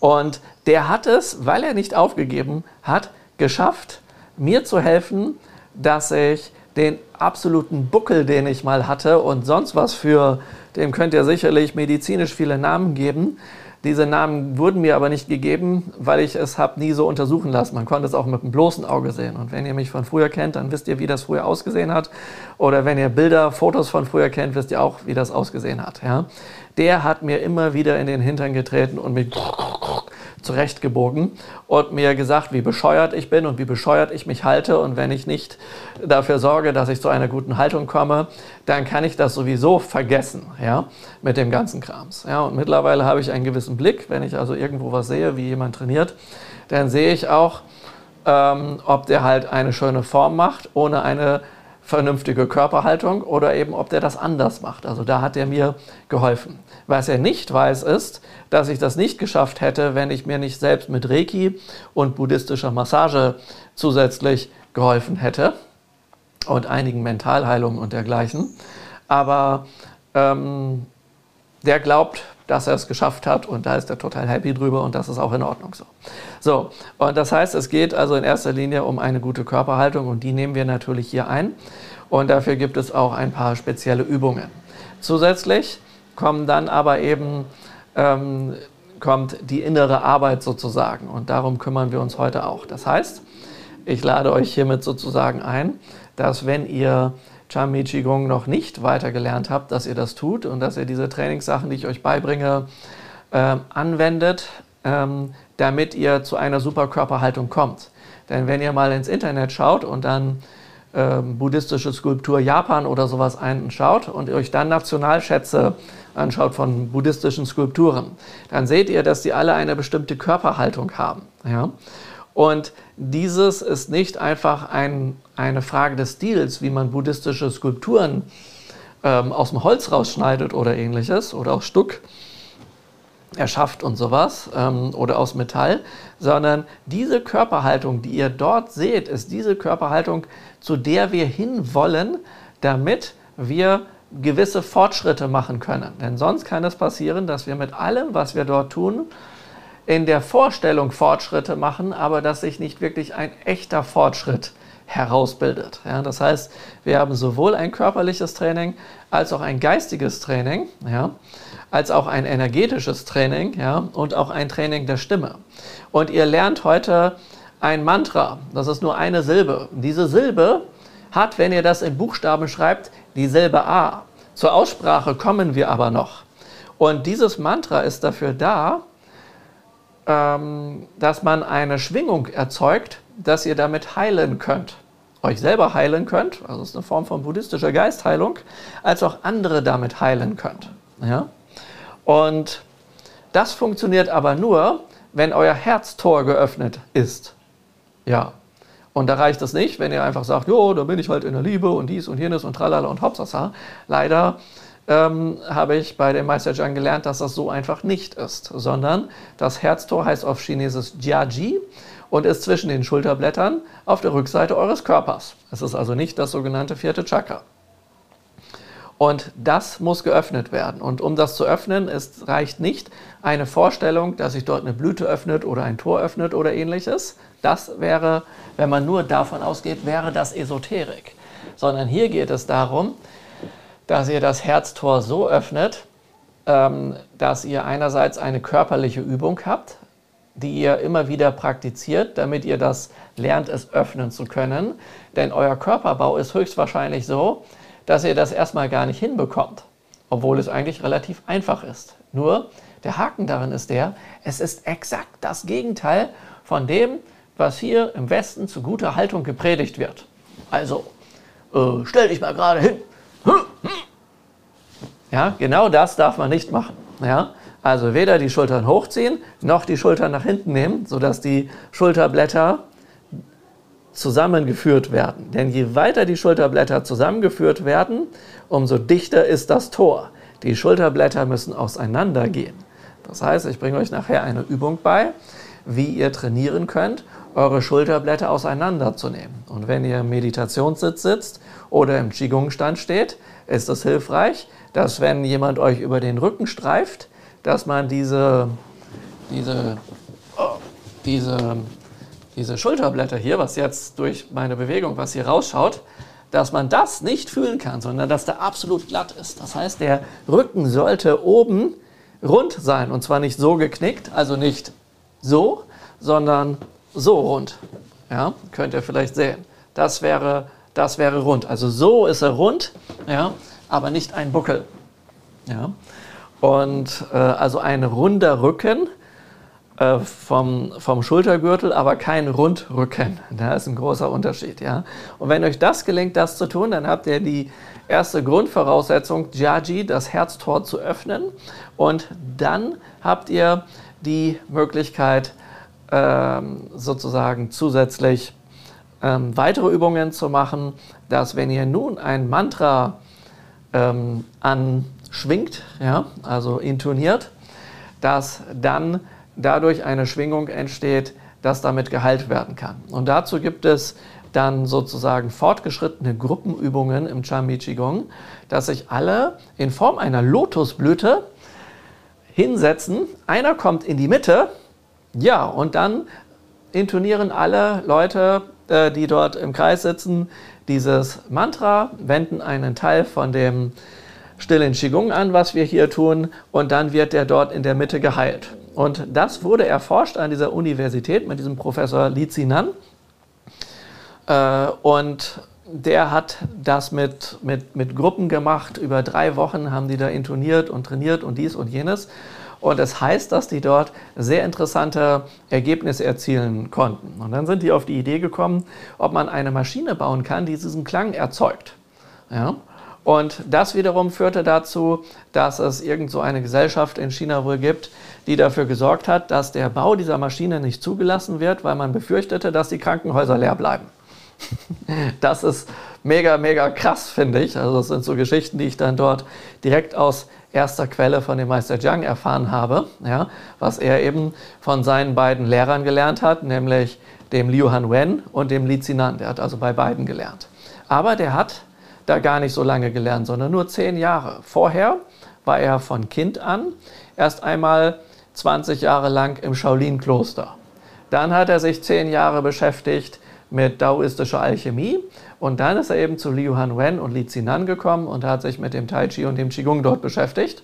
Und der hat es, weil er nicht aufgegeben hat, geschafft, mir zu helfen, dass ich den absoluten Buckel, den ich mal hatte und sonst was für, dem könnt ihr sicherlich medizinisch viele Namen geben. Diese Namen wurden mir aber nicht gegeben, weil ich es habe nie so untersuchen lassen. Man konnte es auch mit dem bloßen Auge sehen. Und wenn ihr mich von früher kennt, dann wisst ihr, wie das früher ausgesehen hat. Oder wenn ihr Bilder, Fotos von früher kennt, wisst ihr auch, wie das ausgesehen hat. Ja? Der hat mir immer wieder in den Hintern getreten und mich zurechtgebogen und mir gesagt, wie bescheuert ich bin und wie bescheuert ich mich halte. Und wenn ich nicht dafür sorge, dass ich zu einer guten Haltung komme, dann kann ich das sowieso vergessen, ja, mit dem ganzen Krams. Ja, und mittlerweile habe ich einen gewissen Blick, wenn ich also irgendwo was sehe, wie jemand trainiert, dann sehe ich auch, ähm, ob der halt eine schöne Form macht, ohne eine vernünftige Körperhaltung oder eben ob der das anders macht. Also da hat er mir geholfen. Was er nicht weiß, ist, dass ich das nicht geschafft hätte, wenn ich mir nicht selbst mit Reiki und buddhistischer Massage zusätzlich geholfen hätte und einigen Mentalheilungen und dergleichen. Aber ähm, der glaubt, dass er es geschafft hat und da ist er total happy drüber und das ist auch in Ordnung so. So, und das heißt, es geht also in erster Linie um eine gute Körperhaltung und die nehmen wir natürlich hier ein und dafür gibt es auch ein paar spezielle Übungen. Zusätzlich kommen dann aber eben ähm, kommt die innere Arbeit sozusagen und darum kümmern wir uns heute auch. Das heißt, ich lade euch hiermit sozusagen ein, dass wenn ihr Chami Qigong noch nicht weitergelernt habt, dass ihr das tut und dass ihr diese Trainingssachen, die ich euch beibringe, äh, anwendet, ähm, damit ihr zu einer super Körperhaltung kommt. Denn wenn ihr mal ins Internet schaut und dann ähm, buddhistische Skulptur Japan oder sowas einschaut und euch dann Nationalschätze anschaut von buddhistischen Skulpturen, dann seht ihr, dass die alle eine bestimmte Körperhaltung haben. Ja? Und dieses ist nicht einfach ein, eine Frage des Stils, wie man buddhistische Skulpturen ähm, aus dem Holz rausschneidet oder ähnliches oder aus Stuck erschafft und sowas ähm, oder aus Metall, sondern diese Körperhaltung, die ihr dort seht, ist diese Körperhaltung, zu der wir hinwollen, damit wir gewisse Fortschritte machen können. Denn sonst kann es passieren, dass wir mit allem, was wir dort tun, in der Vorstellung Fortschritte machen, aber dass sich nicht wirklich ein echter Fortschritt herausbildet. Ja, das heißt, wir haben sowohl ein körperliches Training als auch ein geistiges Training, ja, als auch ein energetisches Training ja, und auch ein Training der Stimme. Und ihr lernt heute ein Mantra, das ist nur eine Silbe. Diese Silbe hat, wenn ihr das in Buchstaben schreibt, die Silbe A. Zur Aussprache kommen wir aber noch. Und dieses Mantra ist dafür da, ähm, dass man eine Schwingung erzeugt, dass ihr damit heilen könnt. Euch selber heilen könnt, also ist eine Form von buddhistischer Geistheilung, als auch andere damit heilen könnt. Ja? Und das funktioniert aber nur, wenn euer Herztor geöffnet ist. Ja. Und da reicht es nicht, wenn ihr einfach sagt, jo, da bin ich halt in der Liebe und dies und jenes und tralala und hopsasa. Leider ähm, habe ich bei dem Meister Zhang gelernt, dass das so einfach nicht ist, sondern das Herztor heißt auf Chinesisch Jiaji und ist zwischen den Schulterblättern auf der Rückseite eures Körpers. Es ist also nicht das sogenannte vierte Chakra. Und das muss geöffnet werden. Und um das zu öffnen, es reicht nicht eine Vorstellung, dass sich dort eine Blüte öffnet oder ein Tor öffnet oder ähnliches. Das wäre, wenn man nur davon ausgeht, wäre das Esoterik. Sondern hier geht es darum, dass ihr das Herztor so öffnet, ähm, dass ihr einerseits eine körperliche Übung habt, die ihr immer wieder praktiziert, damit ihr das lernt, es öffnen zu können. Denn euer Körperbau ist höchstwahrscheinlich so, dass ihr das erstmal gar nicht hinbekommt, obwohl es eigentlich relativ einfach ist. Nur der Haken darin ist der, es ist exakt das Gegenteil von dem, was hier im Westen zu guter Haltung gepredigt wird. Also, äh, stell dich mal gerade hin. Ja, genau das darf man nicht machen. Ja, also weder die Schultern hochziehen, noch die Schultern nach hinten nehmen, sodass die Schulterblätter zusammengeführt werden. Denn je weiter die Schulterblätter zusammengeführt werden, umso dichter ist das Tor. Die Schulterblätter müssen auseinandergehen. Das heißt, ich bringe euch nachher eine Übung bei, wie ihr trainieren könnt, eure Schulterblätter auseinanderzunehmen. Und wenn ihr im Meditationssitz sitzt oder im Qigong-Stand steht, ist es hilfreich, dass wenn jemand euch über den Rücken streift, dass man diese, diese, diese diese Schulterblätter hier, was jetzt durch meine Bewegung, was hier rausschaut, dass man das nicht fühlen kann, sondern dass der absolut glatt ist. Das heißt, der Rücken sollte oben rund sein und zwar nicht so geknickt, also nicht so, sondern so rund. Ja, könnt ihr vielleicht sehen. Das wäre, das wäre rund. Also so ist er rund, ja, aber nicht ein Buckel. Ja. Und äh, also ein runder Rücken äh, vom, vom Schultergürtel, aber kein Rundrücken. Da ist ein großer Unterschied. Ja? Und wenn euch das gelingt, das zu tun, dann habt ihr die erste Grundvoraussetzung, Jaji, das Herztor zu öffnen. Und dann habt ihr die Möglichkeit, ähm, sozusagen zusätzlich ähm, weitere Übungen zu machen, dass wenn ihr nun ein Mantra ähm, anschwingt, ja, also intoniert, dass dann dadurch eine Schwingung entsteht, dass damit geheilt werden kann. Und dazu gibt es dann sozusagen fortgeschrittene Gruppenübungen im Chami Qigong, dass sich alle in Form einer Lotusblüte hinsetzen. Einer kommt in die Mitte, ja, und dann intonieren alle Leute, äh, die dort im Kreis sitzen, dieses Mantra, wenden einen Teil von dem stillen Qigong an, was wir hier tun, und dann wird der dort in der Mitte geheilt. Und das wurde erforscht an dieser Universität mit diesem Professor Li Zinan. Äh, und der hat das mit, mit, mit Gruppen gemacht. Über drei Wochen haben die da intoniert und trainiert und dies und jenes. Und es das heißt, dass die dort sehr interessante Ergebnisse erzielen konnten. Und dann sind die auf die Idee gekommen, ob man eine Maschine bauen kann, die diesen Klang erzeugt. Ja? Und das wiederum führte dazu, dass es irgend so eine Gesellschaft in China wohl gibt, die dafür gesorgt hat, dass der Bau dieser Maschine nicht zugelassen wird, weil man befürchtete, dass die Krankenhäuser leer bleiben. Das ist mega, mega krass, finde ich. Also das sind so Geschichten, die ich dann dort direkt aus erster Quelle von dem Meister Jiang erfahren habe, ja, was er eben von seinen beiden Lehrern gelernt hat, nämlich dem Liu Han Wen und dem Li Zinan. Der hat also bei beiden gelernt. Aber der hat da gar nicht so lange gelernt, sondern nur zehn Jahre. Vorher war er von Kind an erst einmal 20 Jahre lang im Shaolin-Kloster. Dann hat er sich zehn Jahre beschäftigt mit daoistischer Alchemie und dann ist er eben zu Liu Han Wen und Li Zinan gekommen und hat sich mit dem Tai Chi und dem Qigong dort beschäftigt.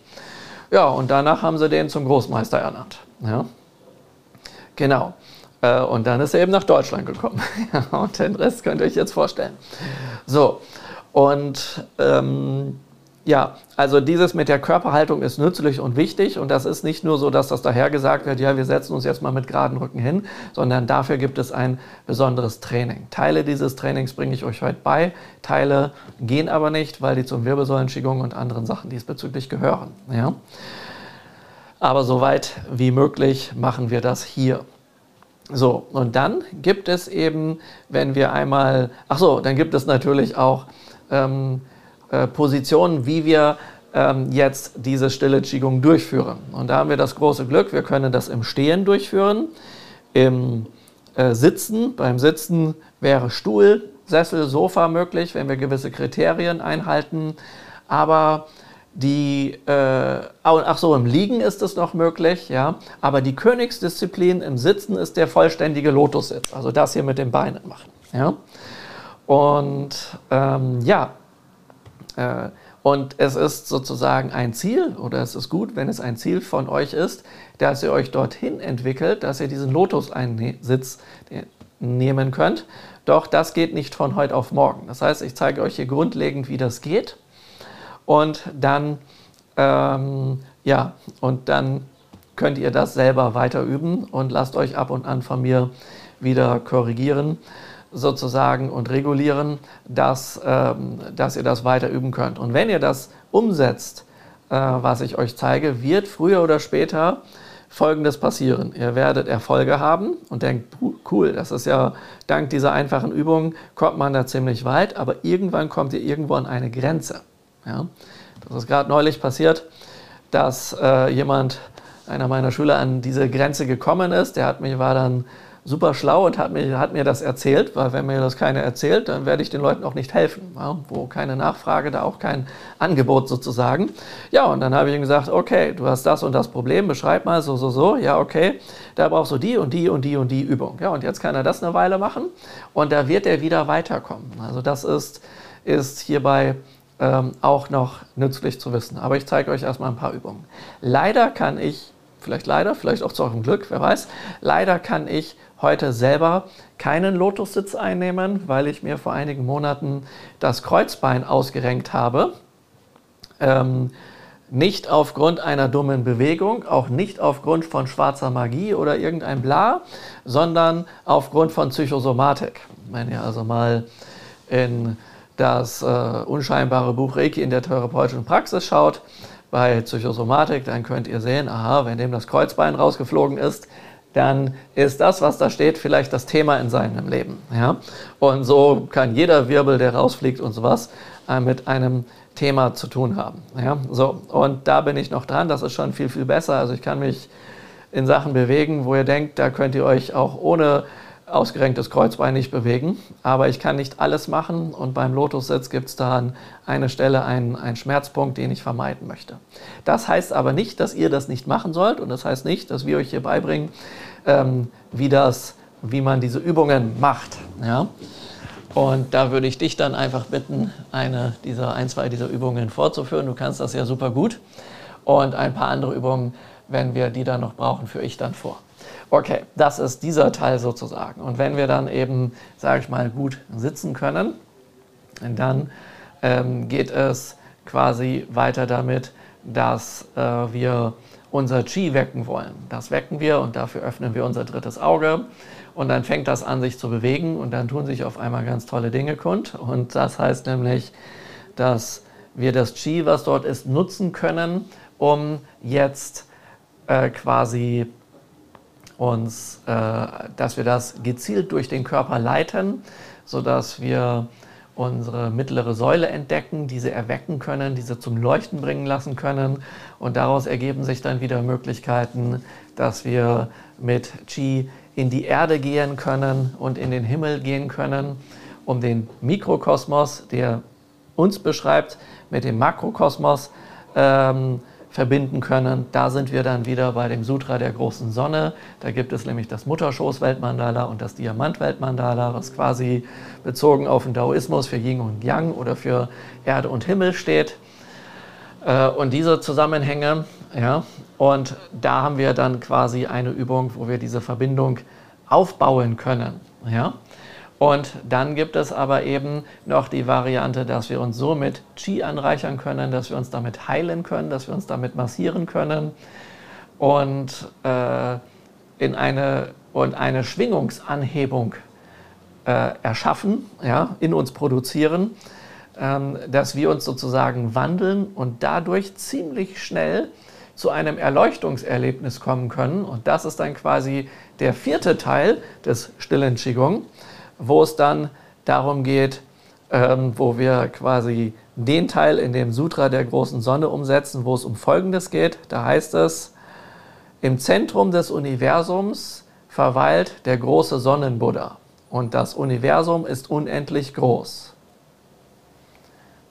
Ja, und danach haben sie den zum Großmeister ernannt. Ja. Genau. Äh, und dann ist er eben nach Deutschland gekommen. und den Rest könnt ihr euch jetzt vorstellen. So, und ähm, ja, also dieses mit der Körperhaltung ist nützlich und wichtig und das ist nicht nur so, dass das daher gesagt wird, ja, wir setzen uns jetzt mal mit geraden Rücken hin, sondern dafür gibt es ein besonderes Training. Teile dieses Trainings bringe ich euch heute bei, Teile gehen aber nicht, weil die zum Wirbelsäulenschwingung und anderen Sachen diesbezüglich gehören. Ja? Aber soweit wie möglich machen wir das hier. So, und dann gibt es eben, wenn wir einmal, ach so, dann gibt es natürlich auch ähm, äh, Positionen, wie wir ähm, jetzt diese stille Qigong durchführen. Und da haben wir das große Glück, wir können das im Stehen durchführen, im äh, Sitzen. Beim Sitzen wäre Stuhl, Sessel, Sofa möglich, wenn wir gewisse Kriterien einhalten. Aber die, äh, ach so, im Liegen ist es noch möglich, ja. Aber die Königsdisziplin im Sitzen ist der vollständige Lotussitz, also das hier mit den Beinen machen, ja. Und ähm, ja, und es ist sozusagen ein Ziel oder es ist gut, wenn es ein Ziel von euch ist, dass ihr euch dorthin entwickelt, dass ihr diesen Lotus-Einsitz nehmen könnt. Doch das geht nicht von heute auf morgen. Das heißt, ich zeige euch hier grundlegend, wie das geht. Und dann, ähm, ja, und dann könnt ihr das selber weiter üben und lasst euch ab und an von mir wieder korrigieren sozusagen und regulieren, dass, ähm, dass ihr das weiter üben könnt. Und wenn ihr das umsetzt, äh, was ich euch zeige, wird früher oder später Folgendes passieren. Ihr werdet Erfolge haben und denkt, cool, das ist ja dank dieser einfachen Übung kommt man da ziemlich weit, aber irgendwann kommt ihr irgendwo an eine Grenze. Ja? Das ist gerade neulich passiert, dass äh, jemand, einer meiner Schüler, an diese Grenze gekommen ist. Der hat mich, war dann super schlau und hat mir, hat mir das erzählt, weil wenn mir das keiner erzählt, dann werde ich den Leuten auch nicht helfen. Ja, wo keine Nachfrage, da auch kein Angebot sozusagen. Ja, und dann habe ich ihm gesagt, okay, du hast das und das Problem, beschreib mal so, so, so. Ja, okay, da brauchst du die und die und die und die Übung. Ja, und jetzt kann er das eine Weile machen und da wird er wieder weiterkommen. Also das ist, ist hierbei ähm, auch noch nützlich zu wissen. Aber ich zeige euch erstmal ein paar Übungen. Leider kann ich vielleicht leider, vielleicht auch zu eurem Glück, wer weiß. Leider kann ich heute selber keinen Lotussitz einnehmen, weil ich mir vor einigen Monaten das Kreuzbein ausgerenkt habe. Ähm, nicht aufgrund einer dummen Bewegung, auch nicht aufgrund von schwarzer Magie oder irgendein Bla, sondern aufgrund von Psychosomatik. Wenn ihr also mal in das äh, unscheinbare Buch Reiki in der therapeutischen Praxis schaut, bei Psychosomatik, dann könnt ihr sehen, aha, wenn dem das Kreuzbein rausgeflogen ist, dann ist das, was da steht, vielleicht das Thema in seinem Leben. Ja? Und so kann jeder Wirbel, der rausfliegt und sowas, äh, mit einem Thema zu tun haben. Ja? So, und da bin ich noch dran, das ist schon viel, viel besser. Also ich kann mich in Sachen bewegen, wo ihr denkt, da könnt ihr euch auch ohne ausgerenktes Kreuzbein nicht bewegen. Aber ich kann nicht alles machen und beim Lotussitz gibt es da an einer Stelle einen, einen Schmerzpunkt, den ich vermeiden möchte. Das heißt aber nicht, dass ihr das nicht machen sollt und das heißt nicht, dass wir euch hier beibringen, ähm, wie, das, wie man diese Übungen macht. Ja? Und da würde ich dich dann einfach bitten, eine dieser, ein, zwei dieser Übungen vorzuführen. Du kannst das ja super gut. Und ein paar andere Übungen, wenn wir die dann noch brauchen, führe ich dann vor. Okay, das ist dieser Teil sozusagen. Und wenn wir dann eben, sage ich mal, gut sitzen können, dann ähm, geht es quasi weiter damit, dass äh, wir unser Qi wecken wollen. Das wecken wir und dafür öffnen wir unser drittes Auge. Und dann fängt das an, sich zu bewegen und dann tun sich auf einmal ganz tolle Dinge kund. Und das heißt nämlich, dass wir das Qi, was dort ist, nutzen können, um jetzt äh, quasi uns, äh, dass wir das gezielt durch den Körper leiten, sodass wir unsere mittlere Säule entdecken, diese erwecken können, diese zum Leuchten bringen lassen können. Und daraus ergeben sich dann wieder Möglichkeiten, dass wir mit Qi in die Erde gehen können und in den Himmel gehen können, um den Mikrokosmos, der uns beschreibt, mit dem Makrokosmos ähm, verbinden können. Da sind wir dann wieder bei dem Sutra der großen Sonne. Da gibt es nämlich das Mutterschoß-Weltmandala und das Diamant-Weltmandala, was quasi bezogen auf den Daoismus für Yin und Yang oder für Erde und Himmel steht. Äh, und diese Zusammenhänge, ja, und da haben wir dann quasi eine Übung, wo wir diese Verbindung aufbauen können. Ja. Und dann gibt es aber eben noch die Variante, dass wir uns so mit Qi anreichern können, dass wir uns damit heilen können, dass wir uns damit massieren können und, äh, in eine, und eine Schwingungsanhebung äh, erschaffen, ja, in uns produzieren, ähm, dass wir uns sozusagen wandeln und dadurch ziemlich schnell zu einem Erleuchtungserlebnis kommen können. Und das ist dann quasi der vierte Teil des stillen Qigong wo es dann darum geht, ähm, wo wir quasi den Teil in dem Sutra der großen Sonne umsetzen, wo es um Folgendes geht. Da heißt es, im Zentrum des Universums verweilt der große Sonnenbuddha und das Universum ist unendlich groß.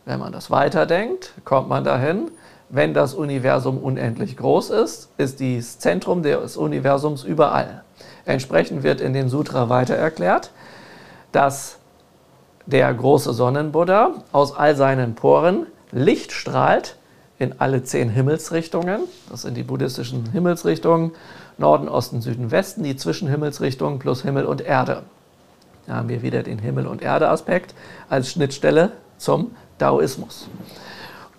Wenn man das weiterdenkt, kommt man dahin, wenn das Universum unendlich groß ist, ist das Zentrum des Universums überall. Entsprechend wird in dem Sutra weiter erklärt, dass der große Sonnenbuddha aus all seinen Poren Licht strahlt in alle zehn Himmelsrichtungen. Das sind die buddhistischen Himmelsrichtungen, Norden, Osten, Süden, Westen, die Zwischenhimmelsrichtungen plus Himmel und Erde. Da haben wir wieder den Himmel- und Erde-Aspekt als Schnittstelle zum Daoismus.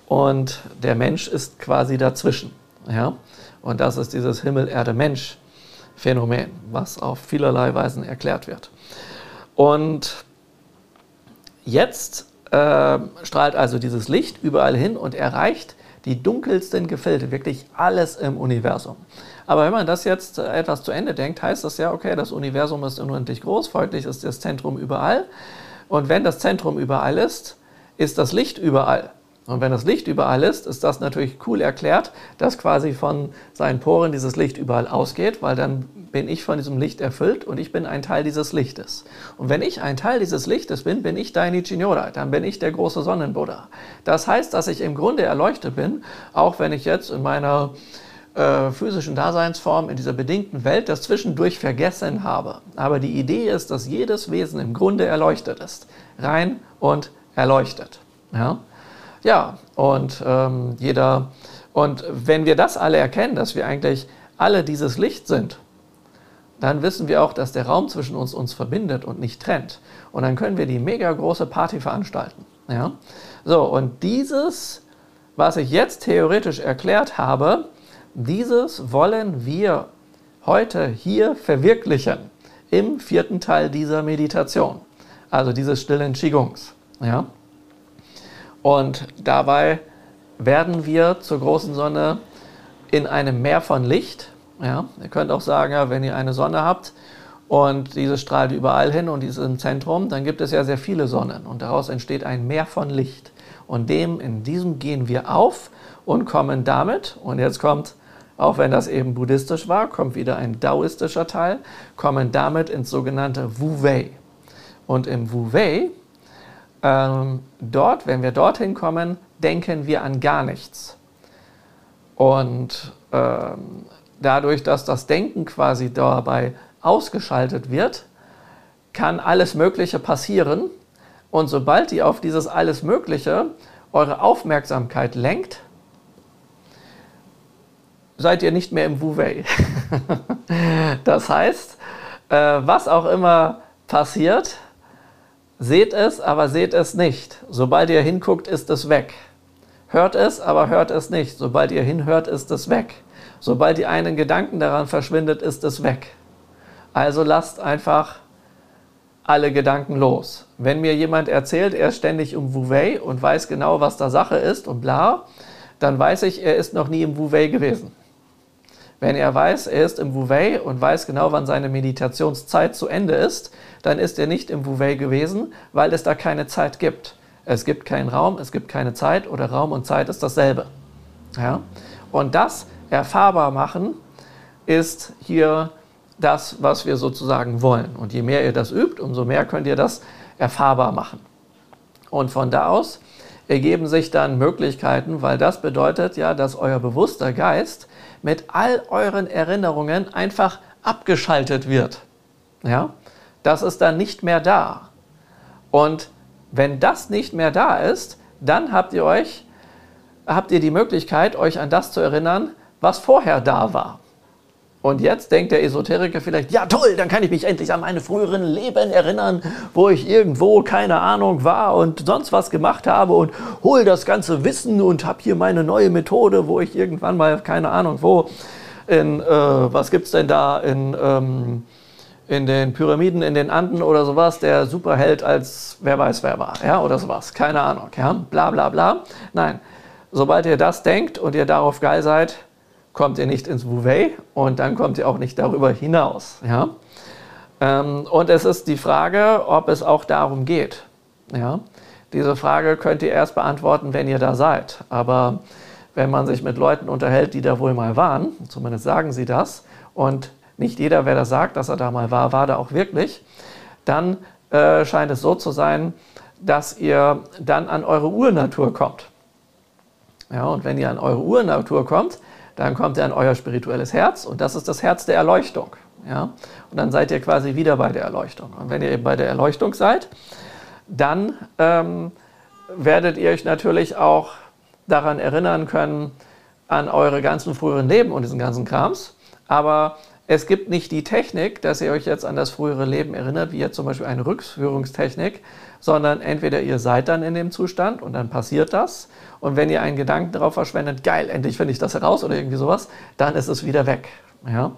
Und der Mensch ist quasi dazwischen. Ja? Und das ist dieses Himmel-Erde-Mensch-Phänomen, was auf vielerlei Weisen erklärt wird. Und jetzt äh, strahlt also dieses Licht überall hin und erreicht die dunkelsten Gefilde, wirklich alles im Universum. Aber wenn man das jetzt etwas zu Ende denkt, heißt das ja, okay, das Universum ist unendlich groß, folglich ist das Zentrum überall. Und wenn das Zentrum überall ist, ist das Licht überall. Und wenn das Licht überall ist, ist das natürlich cool erklärt, dass quasi von seinen Poren dieses Licht überall ausgeht, weil dann bin ich von diesem Licht erfüllt und ich bin ein Teil dieses Lichtes. Und wenn ich ein Teil dieses Lichtes bin, bin ich Dainichi Nyoda, dann bin ich der große Sonnenbuddha. Das heißt, dass ich im Grunde erleuchtet bin, auch wenn ich jetzt in meiner äh, physischen Daseinsform in dieser bedingten Welt das zwischendurch vergessen habe. Aber die Idee ist, dass jedes Wesen im Grunde erleuchtet ist. Rein und erleuchtet. Ja, ja und ähm, jeder, und wenn wir das alle erkennen, dass wir eigentlich alle dieses Licht sind, dann wissen wir auch, dass der Raum zwischen uns uns verbindet und nicht trennt. Und dann können wir die mega große Party veranstalten. Ja? So, und dieses, was ich jetzt theoretisch erklärt habe, dieses wollen wir heute hier verwirklichen im vierten Teil dieser Meditation, also dieses stillen Qigongs. Ja? Und dabei werden wir zur großen Sonne in einem Meer von Licht. Ja? Ihr könnt auch sagen, ja, wenn ihr eine Sonne habt und diese strahlt überall hin und die ist im Zentrum, dann gibt es ja sehr viele Sonnen und daraus entsteht ein Meer von Licht. Und dem, in diesem gehen wir auf und kommen damit, und jetzt kommt auch wenn das eben buddhistisch war, kommt wieder ein daoistischer Teil, kommen damit ins sogenannte Wu Wei. Und im Wu Wei, ähm, dort, wenn wir dorthin kommen, denken wir an gar nichts. Und ähm, dadurch, dass das Denken quasi dabei ausgeschaltet wird, kann alles Mögliche passieren. Und sobald ihr auf dieses alles Mögliche eure Aufmerksamkeit lenkt, seid ihr nicht mehr im Wu-Wei. das heißt, äh, was auch immer passiert, seht es, aber seht es nicht. Sobald ihr hinguckt, ist es weg. Hört es, aber hört es nicht. Sobald ihr hinhört, ist es weg. Sobald ihr einen Gedanken daran verschwindet, ist es weg. Also lasst einfach alle Gedanken los. Wenn mir jemand erzählt, er ist ständig im Wu-Wei und weiß genau, was da Sache ist und bla, dann weiß ich, er ist noch nie im Wu-Wei gewesen. Wenn er weiß, er ist im Wu-Wei und weiß genau, wann seine Meditationszeit zu Ende ist, dann ist er nicht im Wu-Wei gewesen, weil es da keine Zeit gibt. Es gibt keinen Raum, es gibt keine Zeit oder Raum und Zeit ist dasselbe. Ja? Und das erfahrbar machen ist hier das, was wir sozusagen wollen. Und je mehr ihr das übt, umso mehr könnt ihr das erfahrbar machen. Und von da aus ergeben sich dann Möglichkeiten, weil das bedeutet ja, dass euer bewusster Geist mit all euren Erinnerungen einfach abgeschaltet wird. Ja? Das ist dann nicht mehr da. Und wenn das nicht mehr da ist, dann habt ihr euch, habt ihr die Möglichkeit, euch an das zu erinnern, was vorher da war. Und jetzt denkt der Esoteriker vielleicht, ja toll, dann kann ich mich endlich an meine früheren Leben erinnern, wo ich irgendwo, keine Ahnung, war und sonst was gemacht habe und hol das ganze Wissen und habe hier meine neue Methode, wo ich irgendwann mal, keine Ahnung, wo, in, äh, was es denn da, in, ähm, in den Pyramiden, in den Anden oder sowas, der Superheld als wer weiß wer war, ja, oder sowas, keine Ahnung, ja, bla bla bla. Nein, sobald ihr das denkt und ihr darauf geil seid, kommt ihr nicht ins Bouvet und dann kommt ihr auch nicht darüber hinaus. Ja? Ähm, und es ist die Frage, ob es auch darum geht. Ja? Diese Frage könnt ihr erst beantworten, wenn ihr da seid. Aber wenn man sich mit Leuten unterhält, die da wohl mal waren, zumindest sagen sie das, und nicht jeder, wer da sagt, dass er da mal war, war da auch wirklich, dann äh, scheint es so zu sein, dass ihr dann an eure Urnatur kommt. Ja, und wenn ihr an eure Urnatur kommt, dann kommt er an euer spirituelles Herz und das ist das Herz der Erleuchtung. Ja? Und dann seid ihr quasi wieder bei der Erleuchtung. Und wenn ihr eben bei der Erleuchtung seid, dann ähm, werdet ihr euch natürlich auch daran erinnern können, an eure ganzen früheren Leben und diesen ganzen Krams. Aber es gibt nicht die Technik, dass ihr euch jetzt an das frühere Leben erinnert, wie jetzt zum Beispiel eine Rückführungstechnik, sondern entweder ihr seid dann in dem Zustand und dann passiert das. Und wenn ihr einen Gedanken darauf verschwendet, geil, endlich finde ich das heraus oder irgendwie sowas, dann ist es wieder weg. Ja?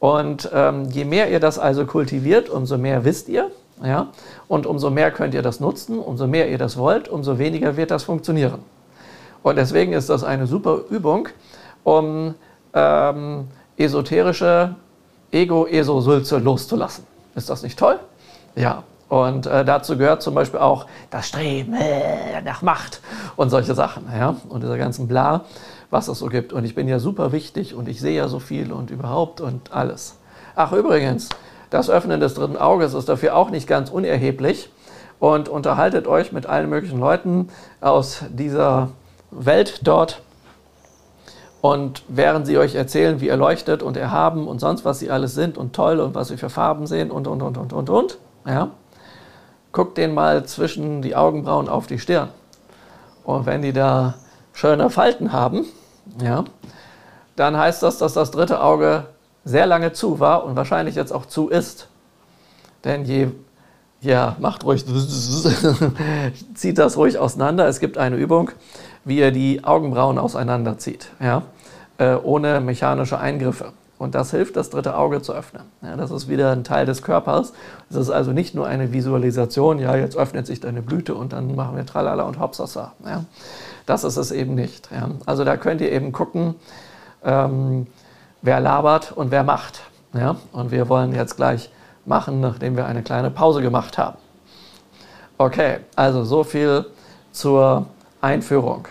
Und ähm, je mehr ihr das also kultiviert, umso mehr wisst ihr. Ja? Und umso mehr könnt ihr das nutzen, umso mehr ihr das wollt, umso weniger wird das funktionieren. Und deswegen ist das eine super Übung, um ähm, esoterische Ego-Eso-Sülze loszulassen. Ist das nicht toll? Ja. Und äh, dazu gehört zum Beispiel auch das Streben äh, nach Macht und solche Sachen. Ja? Und dieser ganzen Bla, was es so gibt. Und ich bin ja super wichtig und ich sehe ja so viel und überhaupt und alles. Ach, übrigens, das Öffnen des dritten Auges ist dafür auch nicht ganz unerheblich. Und unterhaltet euch mit allen möglichen Leuten aus dieser Welt dort und während sie euch erzählen, wie ihr leuchtet und erhaben und sonst was sie alles sind und toll und was sie für Farben sehen und, und, und, und, und, und, ja, guckt den mal zwischen die Augenbrauen auf die Stirn. Und wenn die da schöne Falten haben, ja, dann heißt das, dass das dritte Auge sehr lange zu war und wahrscheinlich jetzt auch zu ist. Denn je, ja, macht ruhig, zieht das ruhig auseinander. Es gibt eine Übung, wie ihr die Augenbrauen auseinanderzieht. Ja äh, ohne mechanische Eingriffe. Und das hilft, das dritte Auge zu öffnen. Ja, das ist wieder ein Teil des Körpers. Es ist also nicht nur eine Visualisation, ja, jetzt öffnet sich deine Blüte und dann machen wir Tralala und Hopsasa. Ja. Das ist es eben nicht. Ja. Also da könnt ihr eben gucken, ähm, wer labert und wer macht. Ja. Und wir wollen jetzt gleich machen, nachdem wir eine kleine Pause gemacht haben. Okay, also so viel zur Einführung.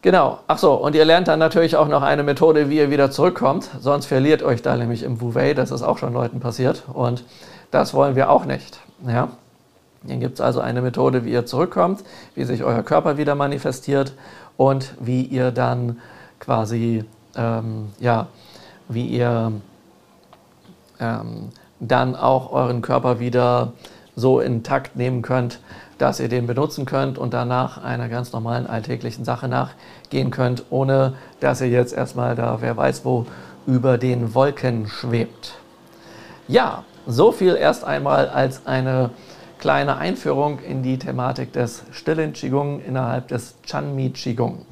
Genau, ach so, und ihr lernt dann natürlich auch noch eine Methode, wie ihr wieder zurückkommt, sonst verliert euch da nämlich im Vouvet, das ist auch schon Leuten passiert und das wollen wir auch nicht. Ja? Hier gibt es also eine Methode, wie ihr zurückkommt, wie sich euer Körper wieder manifestiert und wie ihr dann quasi, ähm, ja, wie ihr ähm, dann auch euren Körper wieder so intakt nehmen könnt, dass ihr den benutzen könnt und danach einer ganz normalen alltäglichen Sache nachgehen könnt, ohne dass ihr jetzt erstmal da, wer weiß wo, über den Wolken schwebt. Ja, so viel erst einmal als eine kleine Einführung in die Thematik des stillen Qigong innerhalb des Chanmi Qigong.